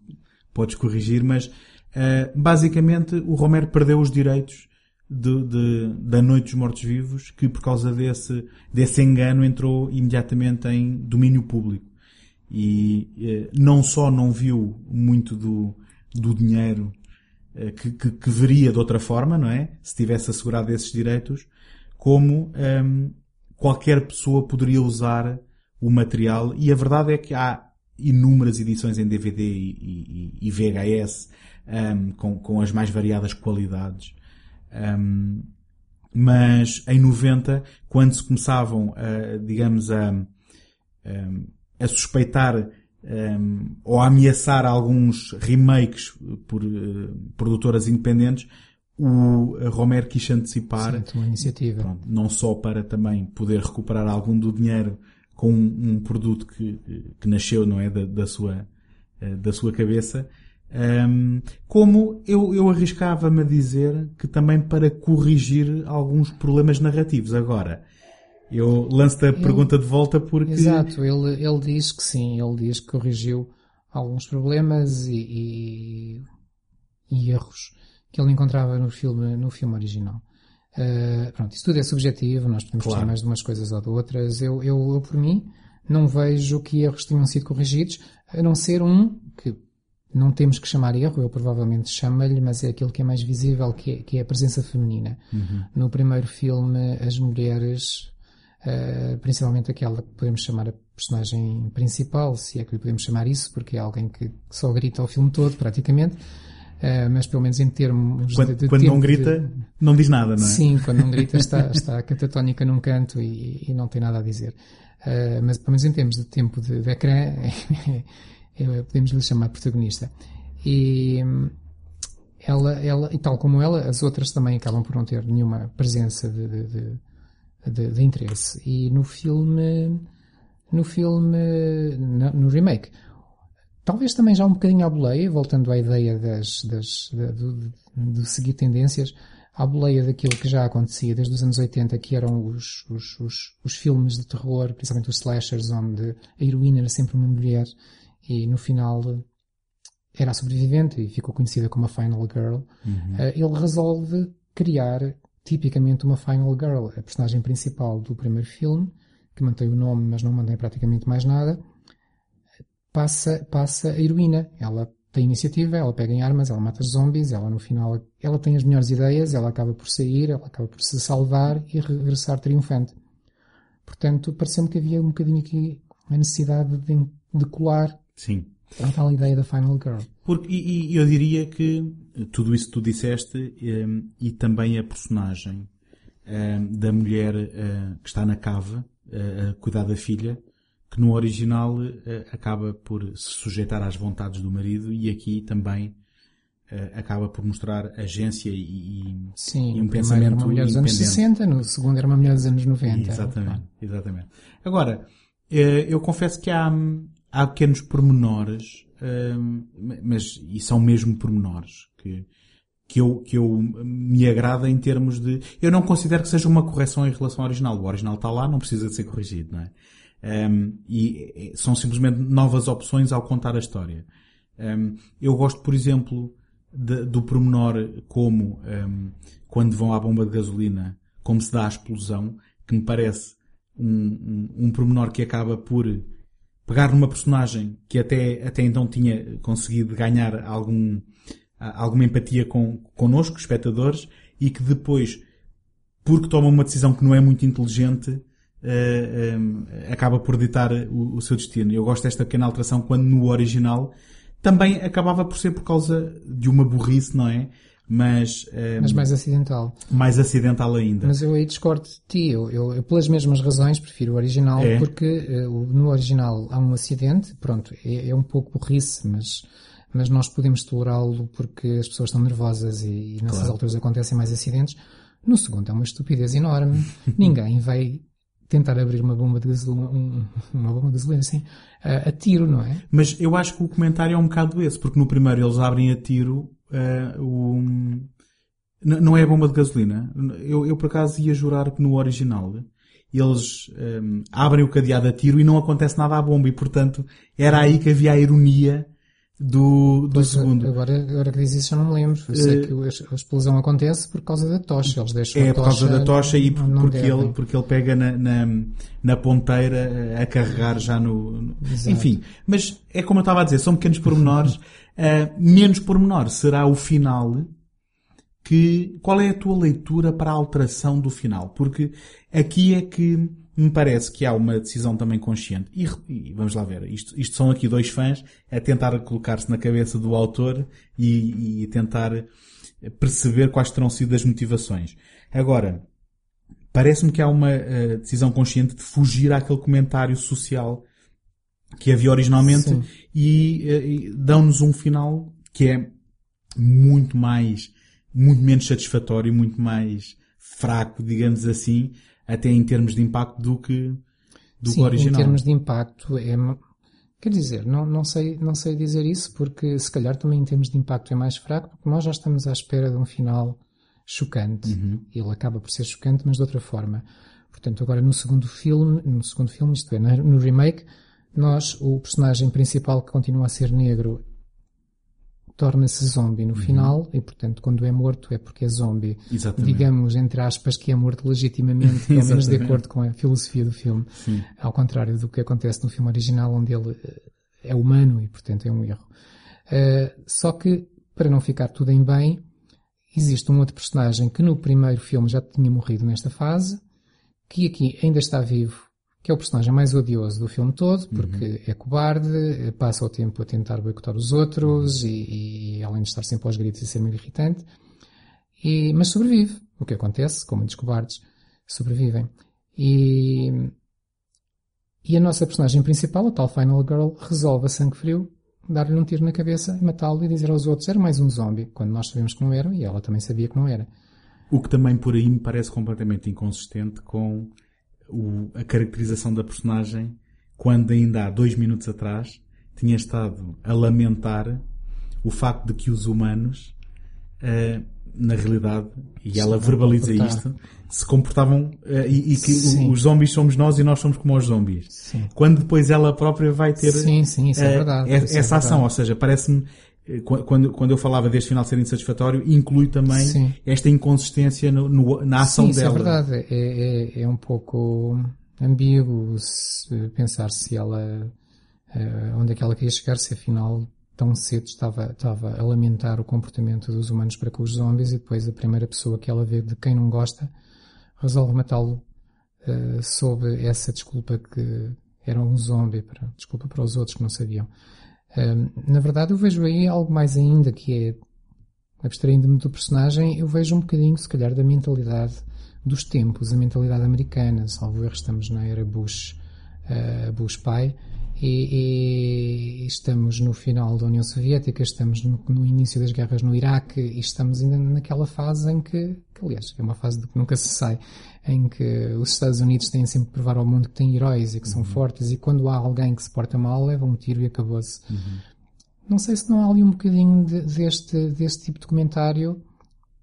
podes corrigir, mas uh, basicamente o Romero perdeu os direitos de, de, da Noite dos Mortos Vivos, que por causa desse, desse engano entrou imediatamente em domínio público. E uh, não só não viu muito do, do dinheiro uh, que, que, que, veria de outra forma, não é? Se tivesse assegurado esses direitos, como um, ehm, qualquer pessoa poderia usar o material. E a verdade é que há inúmeras edições em DVD e, e, e VHS um, com, com as mais variadas qualidades. Um, mas em 90, quando se começavam, a, digamos, a, a suspeitar um, ou a ameaçar alguns remakes por uh, produtoras independentes, o Romero quis antecipar Sim, uma iniciativa. Pronto, não só para também poder recuperar algum do dinheiro com um, um produto que, que nasceu, não é, da, da sua, uh, da sua cabeça, um, como eu, eu arriscava-me a dizer que também para corrigir alguns problemas narrativos. Agora, eu lanço-te a ele, pergunta de volta porque. Exato, ele, ele diz que sim, ele diz que corrigiu alguns problemas e, e, e erros que ele encontrava no filme, no filme original. Uh, pronto, isso tudo é subjetivo, nós podemos claro. mais de umas coisas ou de outras. Eu, eu, eu, por mim, não vejo que erros tenham sido corrigidos, a não ser um que não temos que chamar erro, eu provavelmente chamo-lhe, mas é aquilo que é mais visível, que é, que é a presença feminina. Uhum. No primeiro filme, as mulheres, uh, principalmente aquela que podemos chamar a personagem principal, se é que lhe podemos chamar isso, porque é alguém que só grita o filme todo, praticamente, uh, mas pelo menos em termos quando, de, de Quando não grita. Não diz nada, não é? Sim, quando não grita está, está catatónica num canto e, e, não tem nada a dizer. Uh, mas pelo menos em termos de tempo de, de ecrã, podemos lhe chamar protagonista. E ela, ela, e tal como ela, as outras também acabam por não ter nenhuma presença de, de, de, de interesse. E no filme, no filme, no, no, remake, talvez também já um bocadinho à boleia, voltando à ideia das, das, de, de, seguir tendências, à boleia daquilo que já acontecia desde os anos 80, que eram os, os, os, os filmes de terror, principalmente os slashers, onde a heroína era sempre uma mulher e no final era a sobrevivente e ficou conhecida como a Final Girl. Uhum. Uh, ele resolve criar tipicamente uma Final Girl, a personagem principal do primeiro filme, que mantém o nome, mas não mantém praticamente mais nada, passa, passa a heroína. Ela tem iniciativa, ela pega em armas, ela mata zombies, ela no final, ela tem as melhores ideias, ela acaba por sair, ela acaba por se salvar e regressar triunfante. Portanto, pareceu-me que havia um bocadinho aqui a necessidade de, de colar Sim. A tal ideia da Final Girl. Porque, e, e, eu diria que tudo isso que tu disseste um, e também a personagem um, da mulher uh, que está na cave uh, a cuidar da filha, que no original uh, acaba por se sujeitar às vontades do marido e aqui também acaba por mostrar agência e, Sim, e um pensamento era uma mulher dos anos 60, no segundo era uma mulher dos anos 90. Exatamente, exatamente. Agora, eu confesso que há, há pequenos pormenores, hum, mas, e são mesmo pormenores, que, que eu, que eu me agrada em termos de, eu não considero que seja uma correção em relação ao original. O original está lá, não precisa de ser corrigido, não é? Um, e são simplesmente novas opções ao contar a história. Um, eu gosto, por exemplo, de, do pormenor como um, quando vão à bomba de gasolina, como se dá a explosão, que me parece um, um, um pormenor que acaba por pegar numa personagem que até, até então tinha conseguido ganhar algum, alguma empatia com, connosco, espectadores, e que depois, porque toma uma decisão que não é muito inteligente, uh, eh, um, eh, acaba por ditar o, o, seu destino. Eu gosto desta pequena alteração quando no original também acabava por ser por causa de uma burrice, não é? mas... Um, ehm, mas mais acidental. Mais acidental ainda. Mas eu aí discordo de ti. Eu, eu, eu pelas mesmas razões, prefiro o original, é. porque uh, no original há um acidente, pronto, é, é um pouco burrice, mas, mas nós podemos tolerá-lo porque as pessoas estão nervosas e, e nessas claro. alturas acontecem mais acidentes. No segundo é uma estupidez enorme. Ninguém vai tentar abrir uma bomba de gasolina, uma bomba de gasolina assim, a, a, tiro, não é? Mas eu acho que o comentário é um bocado esse, porque no primeiro eles abrem a tiro uh, o, não é a bomba de gasolina. Eu, eu por acaso ia jurar que no original eles um, ehm, abrem o cadeado a tiro e não acontece nada à bomba e portanto era aí que havia a ironia do, do pois, segundo. Agora, agora que diz isso eu não me lembro. Eu sei uh, que a explosão acontece por causa da tocha. Eles deixam é a por causa da tocha e por, porque, ele, porque ele pega na, na, na, ponteira a carregar já no... no enfim, mas é como eu estava a dizer, são pequenos pormenores. uh, menos pormenor será o final que... Qual é a tua leitura para a alteração do final? Porque aqui é que me parece que há uma decisão também consciente. E, e vamos lá ver, isto, isto, são aqui dois fãs a tentar colocar-se na cabeça do autor e, e tentar perceber quais terão sido as motivações. Agora, parece-me que há uma uh, decisão consciente de fugir àquele comentário social que havia originalmente e, uh, e dão-nos um final que é muito mais, muito menos satisfatório, muito mais fraco, digamos assim, até em termos de impacto do que do Sim, que original. em termos de impacto é quer dizer, não, não sei não sei dizer isso porque se calhar também em termos de impacto é mais fraco porque nós já estamos à espera de um final chocante. Uhum. Ele acaba por ser chocante, mas de outra forma. Portanto, agora no segundo filme, no segundo filme, isto é, no remake, nós, o personagem principal que continua a ser negro torna-se zombie no Uhum. final e, portanto, quando é morto é porque é zombie. Exatamente. Digamos, entre aspas, que é morto legitimamente, pelo menos de acordo com a filosofia do filme. Sim. Ao contrário do que acontece no filme original, onde ele eh, é humano e, portanto, é um erro. Eh, só que, para não ficar tudo em bem, existe um outro personagem que no primeiro filme já tinha morrido nesta fase, que aqui ainda está vivo, que é o personagem mais odioso do filme todo, porque é cobarde, passa o tempo a tentar boicotar os outros e, e além de estar sempre aos gritos e ser meio irritante, e, mas sobrevive. O que acontece com muitos cobardes sobrevivem. E, e a nossa personagem principal, a tal Final Girl, resolve a sangue frio dar-lhe um tiro na cabeça, matá-lo e dizer aos outros era mais um zombie, quando nós sabemos que não era e ela também sabia que não era. O que também por aí me parece completamente inconsistente com o- a caracterização da personagem quando ainda há dois minutos atrás tinha estado a lamentar o facto de que os humanos, eh, na realidade, e Se ela vão verbaliza isto, se comportavam eh, e, e que Sim. os zombies somos nós e nós somos como os zombies. Sim. Quando depois ela própria vai ter Sim, sim, isso é eh, verdade, essa isso é essa ação, verdade. ou seja, parece-me quando, quando eu falava deste final ser insatisfatório, inclui também Sim. esta inconsistência no- no- na ação Sim, isso dela. é verdade. É, é, é um pouco ambíguo pensar se ela, eh, onde é que ela queria chegar, se afinal tão cedo estava, estava a lamentar o comportamento dos humanos para com os zombies e depois a primeira pessoa que ela vê de quem não gosta resolve matá-lo eh, sob essa desculpa que era um zombie, para, desculpa para os outros que não sabiam. Na verdade, eu vejo aí algo mais ainda que é, abstraindo-me do personagem, eu vejo um bocadinho, se calhar, da mentalidade dos tempos, a mentalidade americana. Salvo erro, estamos na era Bush, eh, Bush pai, e, e estamos no final da União Soviética, estamos no, no início das guerras no Iraque, e estamos ainda naquela fase em que, que, aliás, é uma fase de que nunca se sai, em que os Estados Unidos têm sempre que provar ao mundo que têm heróis e que são fortes, e quando há alguém que se porta mal, leva um tiro e acabou-se. Não sei se não há ali um bocadinho de- deste, deste tipo de comentário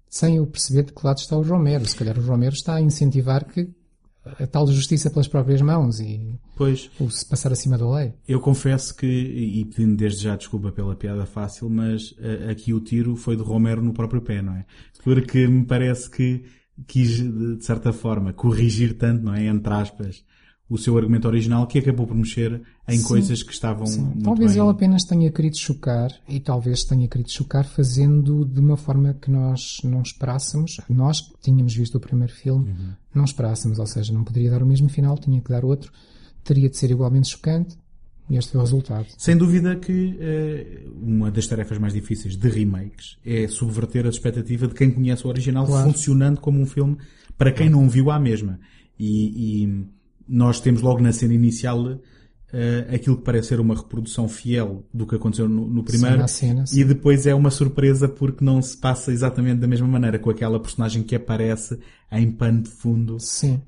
sem eu perceber de que lado está o Romero. Se calhar o Romero está a incentivar que a tal justiça pelas próprias mãos e Pois. o se passar acima da lei. Eu confesso que, e pedindo desde já desculpa pela piada fácil, mas eh, aqui o tiro foi de Romero no próprio pé, não é? Porque me parece que quis, de certa forma, corrigir tanto, não é? Entre aspas, o seu argumento original que acabou por mexer em Sim. coisas que estavam Sim. Talvez bem. ele apenas tenha querido chocar e talvez tenha querido chocar fazendo de uma forma que nós não esperássemos. Nós que tínhamos visto o primeiro filme, Uhum. não esperássemos, ou seja, não poderia dar o mesmo final, tinha que dar outro, teria de ser igualmente chocante este foi o resultado. Sem dúvida que eh, uma das tarefas mais difíceis de remakes é subverter a expectativa de quem conhece o original Claro. funcionando como um filme para quem não viu à mesma. E, e nós temos logo na cena inicial eh, aquilo que parece ser uma reprodução fiel do que aconteceu no, no primeiro Cena a cena, sim. e depois é uma surpresa porque não se passa exatamente da mesma maneira com aquela personagem que aparece em pano de fundo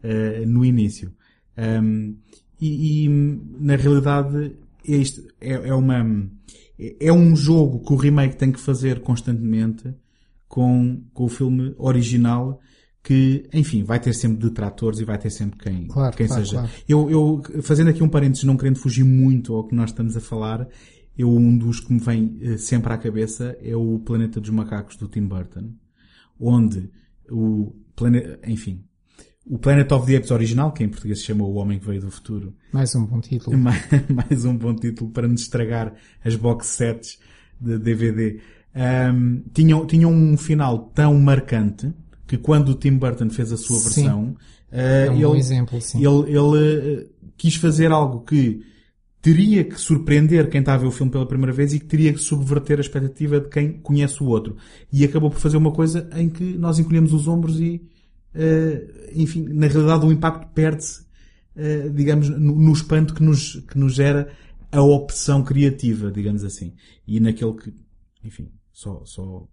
eh, no início. Um, e, e, na realidade é, isto, é, é uma é um jogo que o remake tem que fazer constantemente com, com o filme original que, enfim, vai ter sempre detratores e vai ter sempre quem, Claro, quem claro, seja. claro. Eu, eu, fazendo aqui um parênteses, não querendo fugir muito ao que nós estamos a falar, eu, um dos que me vem eh, sempre à cabeça é o Planeta dos Macacos do Tim Burton, onde o planeta, enfim, o Planet of the Apes original, que em português se chama O Homem que Veio do Futuro, Mais um bom título. mais, mais um bom título para nos estragar as box sets de DVD. Um, tinham, tinham um final tão marcante que quando o Tim Burton fez a sua versão, é um ele, exemplo. Ele, ele uh, quis fazer algo que teria que surpreender quem está a ver o filme pela primeira vez e que teria que subverter a expectativa de quem conhece o outro. E acabou por fazer uma coisa em que nós encolhemos os ombros e, uh, enfim, na realidade o impacto perde-se, uh, digamos, no, no, espanto que nos, que nos gera a opção criativa, digamos assim. E naquele que, enfim, só, só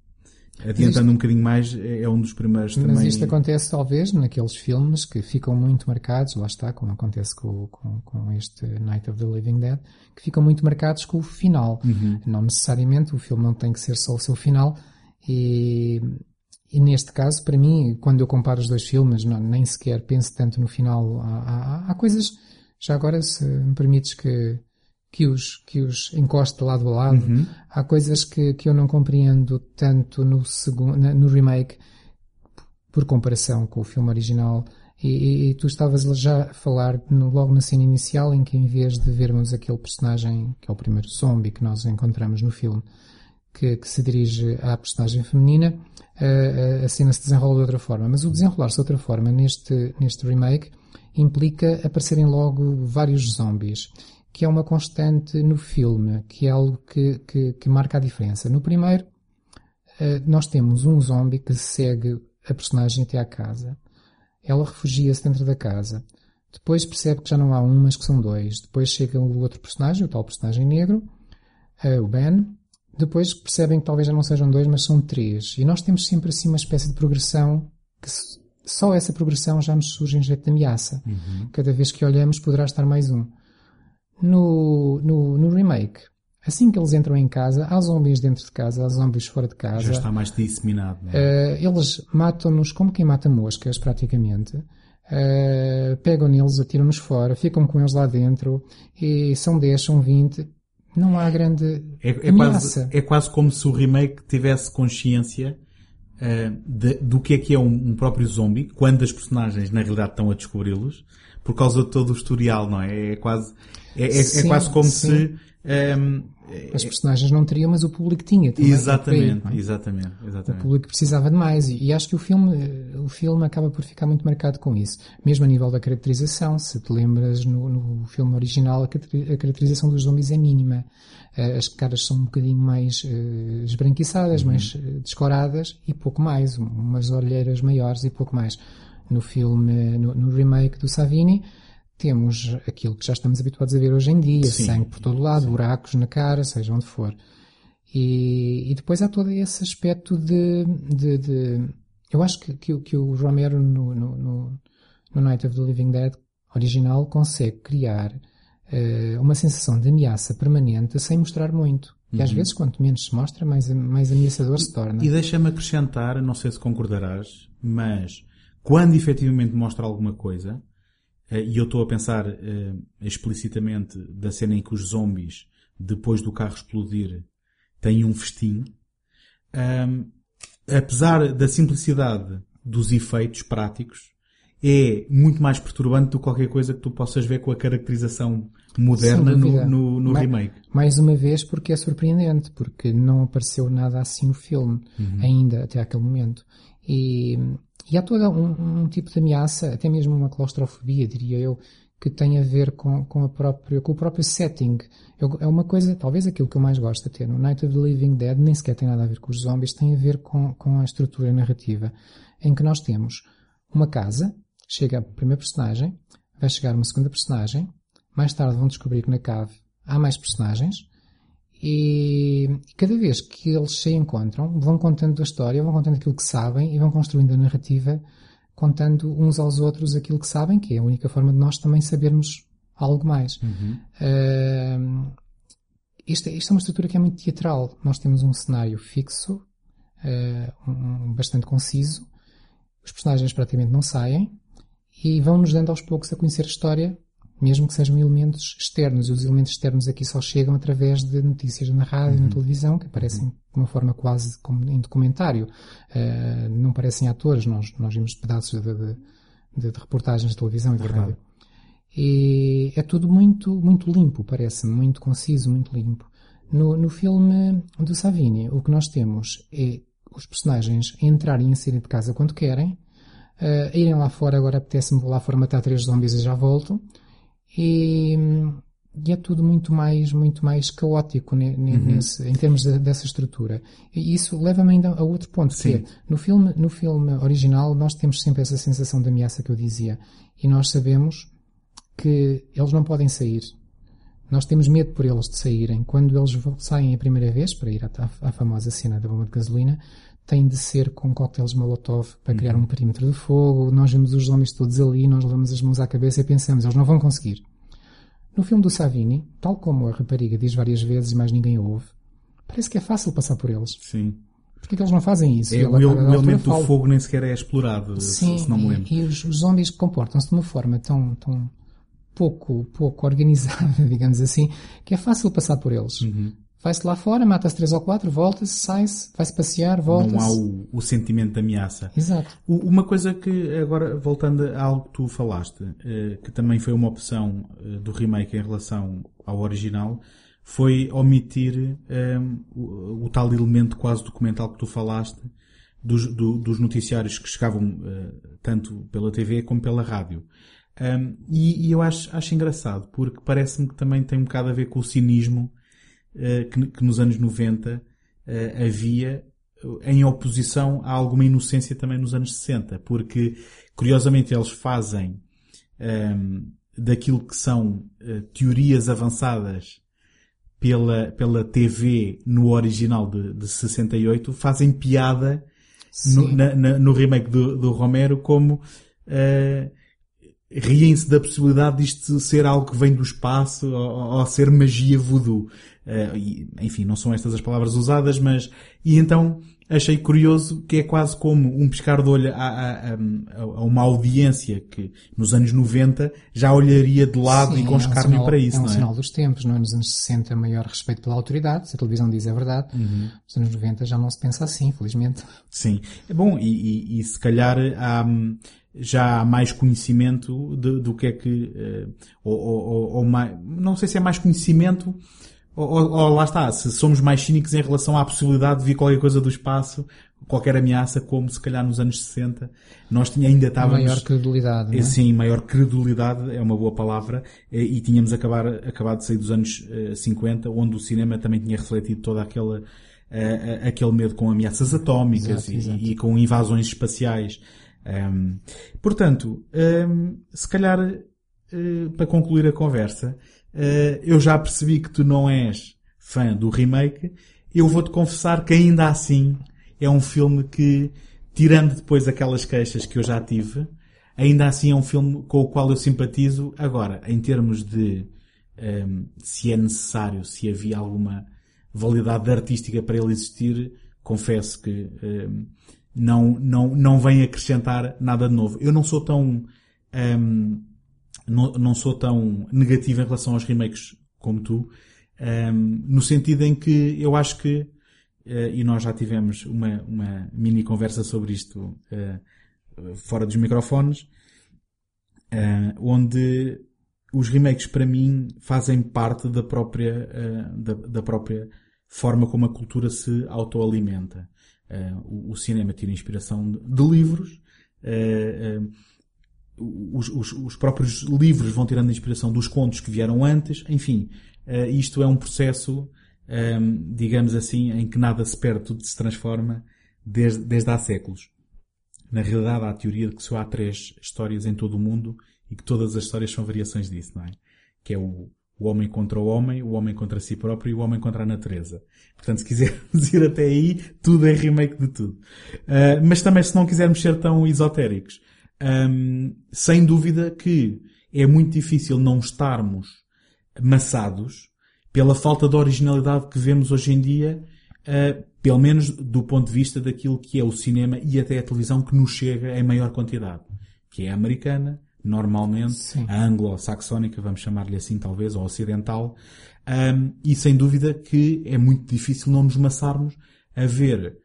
Adiantando isto, um bocadinho mais, é, é um dos primeiros mas também. Mas isto acontece talvez naqueles filmes que ficam muito marcados, lá está, como acontece com, com, com este Night of the Living Dead, que ficam muito marcados com o final. Uhum. Não necessariamente, o filme não tem que ser só o seu final. E, e neste caso, para mim, quando eu comparo os dois filmes, não, nem sequer penso tanto no final. Há, há, há coisas, já agora, se me permites que que os, que os encosta lado a lado. Uhum. Há coisas que, que eu não compreendo tanto no, segundo, no remake por comparação com o filme original. E, e, e tu estavas já a falar no, logo na cena inicial em que em vez de vermos aquele personagem, que é o primeiro zombie que nós encontramos no filme, que, que se dirige à personagem feminina, a, a, cena se desenrola de outra forma. Mas o desenrolar-se de outra forma neste, neste remake implica aparecerem logo vários zombies que é uma constante no filme, que é algo que, que, que marca a diferença. No primeiro, eh, nós temos um zombie que segue a personagem até à casa. Ela refugia-se dentro da casa. Depois percebe que já não há um, mas que são dois. Depois chega o outro personagem, o tal personagem negro, eh, o Ben. Depois percebem que talvez já não sejam dois, mas são três. E nós temos sempre assim uma espécie de progressão que só essa progressão já nos surge em jeito de ameaça. Uhum. Cada vez que olhamos poderá estar mais um. No, no, no remake, assim que eles entram em casa, há zombies dentro de casa, há zombies fora de casa. Já está mais disseminado. É? Uh, eles matam-nos como quem mata moscas, praticamente. Uh, pegam neles, atiram-nos fora, ficam com eles lá dentro, e são 10, são 20. Não há grande é, é quase, é quase como se o remake tivesse consciência uh, de, do que é que é um, um próprio zombie, quando as personagens na realidade estão a descobri-los, por causa de todo o historial, não é? É quase, é, é, sim, é quase como sim. se. Um, as personagens não teriam, mas o público tinha também. Exatamente, aí, é? exatamente, exatamente. O público precisava de mais e, e, acho que o filme, o filme acaba por ficar muito marcado com isso. Mesmo a nível da caracterização, se te lembras no, no filme original, a, caracterização dos zombies é mínima. Eh, as caras são um bocadinho mais uh, esbranquiçadas, uhum. mais descoradas e pouco mais. Umas olheiras maiores e pouco mais. No filme, no, no remake do Savini, temos aquilo que já estamos habituados a ver hoje em dia, Sim. sangue por todo lado, Sim. buracos na cara, seja onde for. E, e, depois há todo esse aspecto de, de, de eu acho que, que, que, o Romero no, no, no, Night of the Living Dead original consegue criar uh, uma sensação de ameaça permanente sem mostrar muito. E uhum. às vezes, quanto menos se mostra, mais, mais ameaçador se torna. E deixa-me acrescentar, não sei se concordarás, mas quando efetivamente mostra alguma coisa, e eu estou a pensar uh, explicitamente da cena em que os zombies, depois do carro explodir, têm um festim. Um, apesar da simplicidade dos efeitos práticos, é muito mais perturbante do que qualquer coisa que tu possas ver com a caracterização moderna no, no, no mais, remake. Mais uma vez porque é surpreendente, porque não apareceu nada assim no filme, uhum. ainda até aquele momento. E, e há todo um, um, tipo de ameaça, até mesmo uma claustrofobia, diria eu, que tem a ver com, com, a própria, com o próprio setting. Eu, é uma coisa, talvez aquilo que eu mais gosto de ter no Night of the Living Dead, nem sequer tem nada a ver com os zombies, tem a ver com, com a estrutura narrativa, em que nós temos uma casa, chega a primeira personagem, vai chegar uma segunda personagem, mais tarde vão descobrir que na cave há mais personagens, e cada vez que eles se encontram, vão contando a história, vão contando aquilo que sabem e vão construindo a narrativa, contando uns aos outros aquilo que sabem, que é a única forma de nós também sabermos algo mais. Uhum. Uh, isto, isto, é uma estrutura que é muito teatral. Nós temos um cenário fixo, uh, um, bastante conciso, os personagens praticamente não saem e vão-nos dando aos poucos a conhecer a história mesmo que sejam elementos externos. E os elementos externos aqui só chegam através de notícias na rádio e uhum. na televisão, que aparecem uhum. de uma forma quase como em documentário. Uh, não parecem atores, nós, nós vimos pedaços de, de, de, de reportagens de televisão e de rádio. E é tudo muito, muito limpo, parece-me, muito conciso, muito limpo. No, no filme do Savini, o que nós temos é os personagens entrarem e saírem de casa quando querem, Uh, irem lá fora, agora apetece-me lá fora matar três zombies e já volto. E, e é tudo muito mais, muito mais caótico uhum. nesse, em termos de, dessa estrutura. E isso leva-me ainda a outro ponto, Sim. que é, no filme, no filme original nós temos sempre essa sensação de ameaça que eu dizia. E nós sabemos que eles não podem sair. Nós temos medo por eles de saírem. Quando eles saem a primeira vez, para ir à, à famosa cena da bomba de gasolina, tem de ser com coquetéis Molotov para criar uhum. um perímetro de fogo. Nós vemos os homens todos ali, nós levamos as mãos à cabeça e pensamos, eles não vão conseguir. No filme do Savini, tal como a rapariga diz várias vezes e mais ninguém ouve, parece que é fácil passar por eles. Sim. Porquê que eles não fazem isso? É, o, o elemento do fogo nem sequer é explorado, Sim, se, se não me lembro. E, e os, os zombies comportam-se de uma forma tão, tão pouco, pouco organizada, digamos assim, que é fácil passar por eles. Uhum. Vai-se lá fora, mata-se três ou quatro, volta-se, sai-se, vai-se passear, volta-se. Não há o, o, sentimento de ameaça. Exato. O, uma coisa que, agora, voltando a algo que tu falaste, eh, que também foi uma opção eh, do remake em relação ao original, foi omitir eh, o, o, tal elemento quase documental que tu falaste dos, do, dos noticiários que chegavam tanto pela TV como pela rádio. Um, e, e, eu acho, acho engraçado, porque parece-me que também tem um bocado a ver com o cinismo que, que, nos anos 90 uh, eh, havia em oposição a alguma inocência também nos anos 60, porque curiosamente eles fazem um, daquilo que são uh, teorias avançadas pela, pela TV no original de, de 68, fazem piada no, na, na, no remake do, do Romero como uh, riem-se da possibilidade disto ser algo que vem do espaço ou, ou ser magia voodoo. Uh, e, enfim, não são estas as palavras usadas, mas, e então achei curioso que é quase como um piscar de olho a, a, a, a uma audiência que nos anos 90 já olharia de lado Sim, e com escárnio é um para isso, é um não é? sinal dos tempos, não é? Nos anos 60 maior respeito pela autoridade, se a televisão diz a verdade, uhum. nos anos 90 já não se pensa assim, felizmente. Sim. É bom, e, e, e se calhar há, já há mais conhecimento de, do que é que, uh, ou, ou, ou, mais, não sei se é mais conhecimento, ou, ou, lá está, se somos mais cínicos em relação à possibilidade de vir qualquer coisa do espaço, qualquer ameaça, como se calhar nos anos 60, nós tinha, ainda estávamos... Maior credulidade, é? Sim, maior credulidade é uma boa palavra, e tínhamos acabar, acabado de sair dos anos 50, onde o cinema também tinha refletido toda aquela, aquele medo com ameaças atómicas exato, e, exato. e com invasões espaciais. Um, portanto, um, se calhar, uh, para concluir a conversa, uh, eu já percebi que tu não és fã do remake. Eu vou-te confessar que ainda assim é um filme que, tirando depois aquelas queixas que eu já tive, ainda assim é um filme com o qual eu simpatizo. Agora, em termos de um, se é necessário, se havia alguma validade artística para ele existir, confesso que um, não, não, não vem acrescentar nada de novo. Eu não sou tão, um, não, não sou tão negativo em relação aos remakes como tu, um, no sentido em que eu acho que, uh, e nós já tivemos uma, uma mini conversa sobre isto uh, fora dos microfones, uh, onde os remakes para mim fazem parte da própria, da, da própria forma como a cultura se autoalimenta. Uh, o, cinema tira inspiração de, livros, uh, uh, os, os, os, próprios livros vão tirando inspiração dos contos que vieram antes, enfim, isto é um processo, digamos assim, em que nada se perde, tudo se transforma desde, desde há séculos. Na realidade, há a teoria de que só há três histórias em todo o mundo e que todas as histórias são variações disso, não é? Que é o, o homem contra o homem, o homem contra si próprio e o homem contra a natureza. Portanto, se quisermos ir até aí, tudo é remake de tudo. Uh, mas também se não quisermos ser tão esotéricos, um, sem dúvida que é muito difícil não estarmos maçados pela falta de originalidade que vemos hoje em dia, uh, pelo menos do ponto de vista daquilo que é o cinema e até a televisão que nos chega em maior quantidade, que é a americana, normalmente, Sim. a anglo-saxónica, vamos chamar-lhe assim talvez, ou ocidental, um, e sem dúvida que é muito difícil não nos maçarmos a ver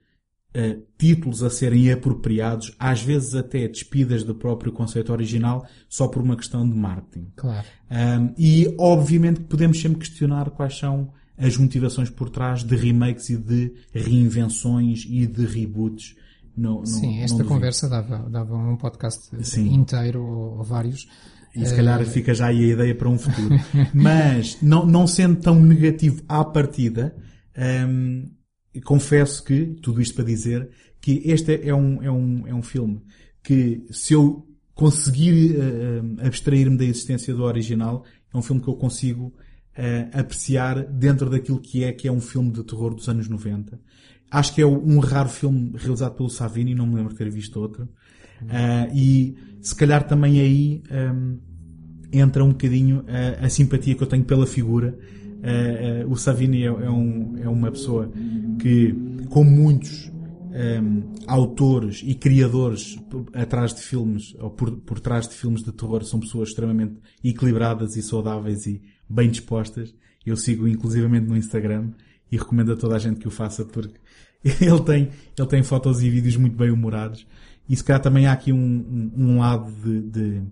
uh, títulos a serem apropriados, às vezes até despidas do próprio conceito original, só por uma questão de marketing. Claro. Um, e obviamente que podemos sempre questionar quais são as motivações por trás de remakes e de reinvenções e de reboots Não, não, Sim, esta conversa dava, dava um podcast Sim. inteiro ou, ou vários. E se calhar uh... fica já aí a ideia para um futuro. Mas, não, não sendo tão negativo à partida, um, confesso que, tudo isto para dizer, que este é um, é um, é um filme que, se eu conseguir uh, abstrair-me da existência do original, é um filme que eu consigo uh, apreciar dentro daquilo que é, que é um filme de terror dos anos 90. Acho que é um raro filme realizado pelo Savini, não me lembro de ter visto outro. Uh, e se calhar também aí um, entra um bocadinho a, a, simpatia que eu tenho pela figura. Uh, uh, o Savini é, é, um, é, uma pessoa que, como muitos um, autores e criadores atrás de filmes, ou por, por trás de filmes de terror, são pessoas extremamente equilibradas e saudáveis e bem dispostas. Eu sigo inclusivamente no Instagram e recomendo a toda a gente que o faça porque ele tem, ele tem fotos e vídeos muito bem humorados. E se calhar também há aqui um, um, lado de, de,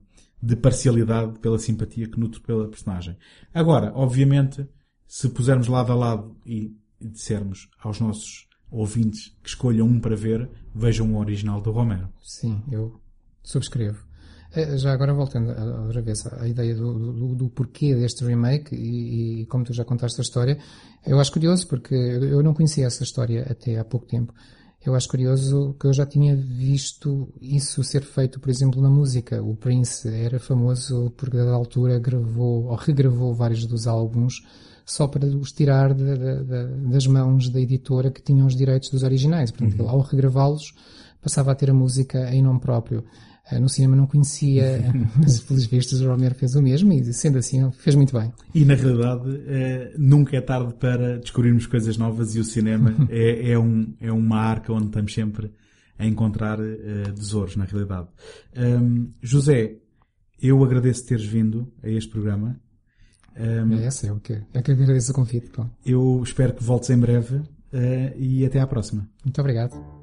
de, parcialidade pela simpatia que nutre pela personagem. Agora, obviamente, se pusermos lado a lado e dissermos aos nossos ouvintes que escolham um para ver, vejam o original do Romero. Sim, eu subscrevo. Eh, já agora voltando outra vez à ideia do, do, do porquê deste remake e, e, como tu já contaste a história, eu acho curioso porque eu não conhecia essa história até há pouco tempo. Eu acho curioso que eu já tinha visto isso ser feito, por exemplo, na música. O Prince era famoso porque, da altura, gravou ou regravou vários dos álbuns só para os tirar de, de, de, das mãos da editora que tinham os direitos dos originais. Portanto, uhum. ao regravá-los, passava a ter a música em nome próprio. Eh, no cinema não conhecia, mas pelos vistos o Romero fez o mesmo e sendo assim fez muito bem. E na realidade é, nunca é tarde para descobrirmos coisas novas e o cinema é, é, um, é uma arca onde estamos sempre a encontrar uh, tesouros, na realidade. José, eu agradeço teres vindo a este programa. Um, é essa, é o que é que agradeço o convite. Pô. Eu espero que voltes em breve uh, e até à próxima. Muito obrigado.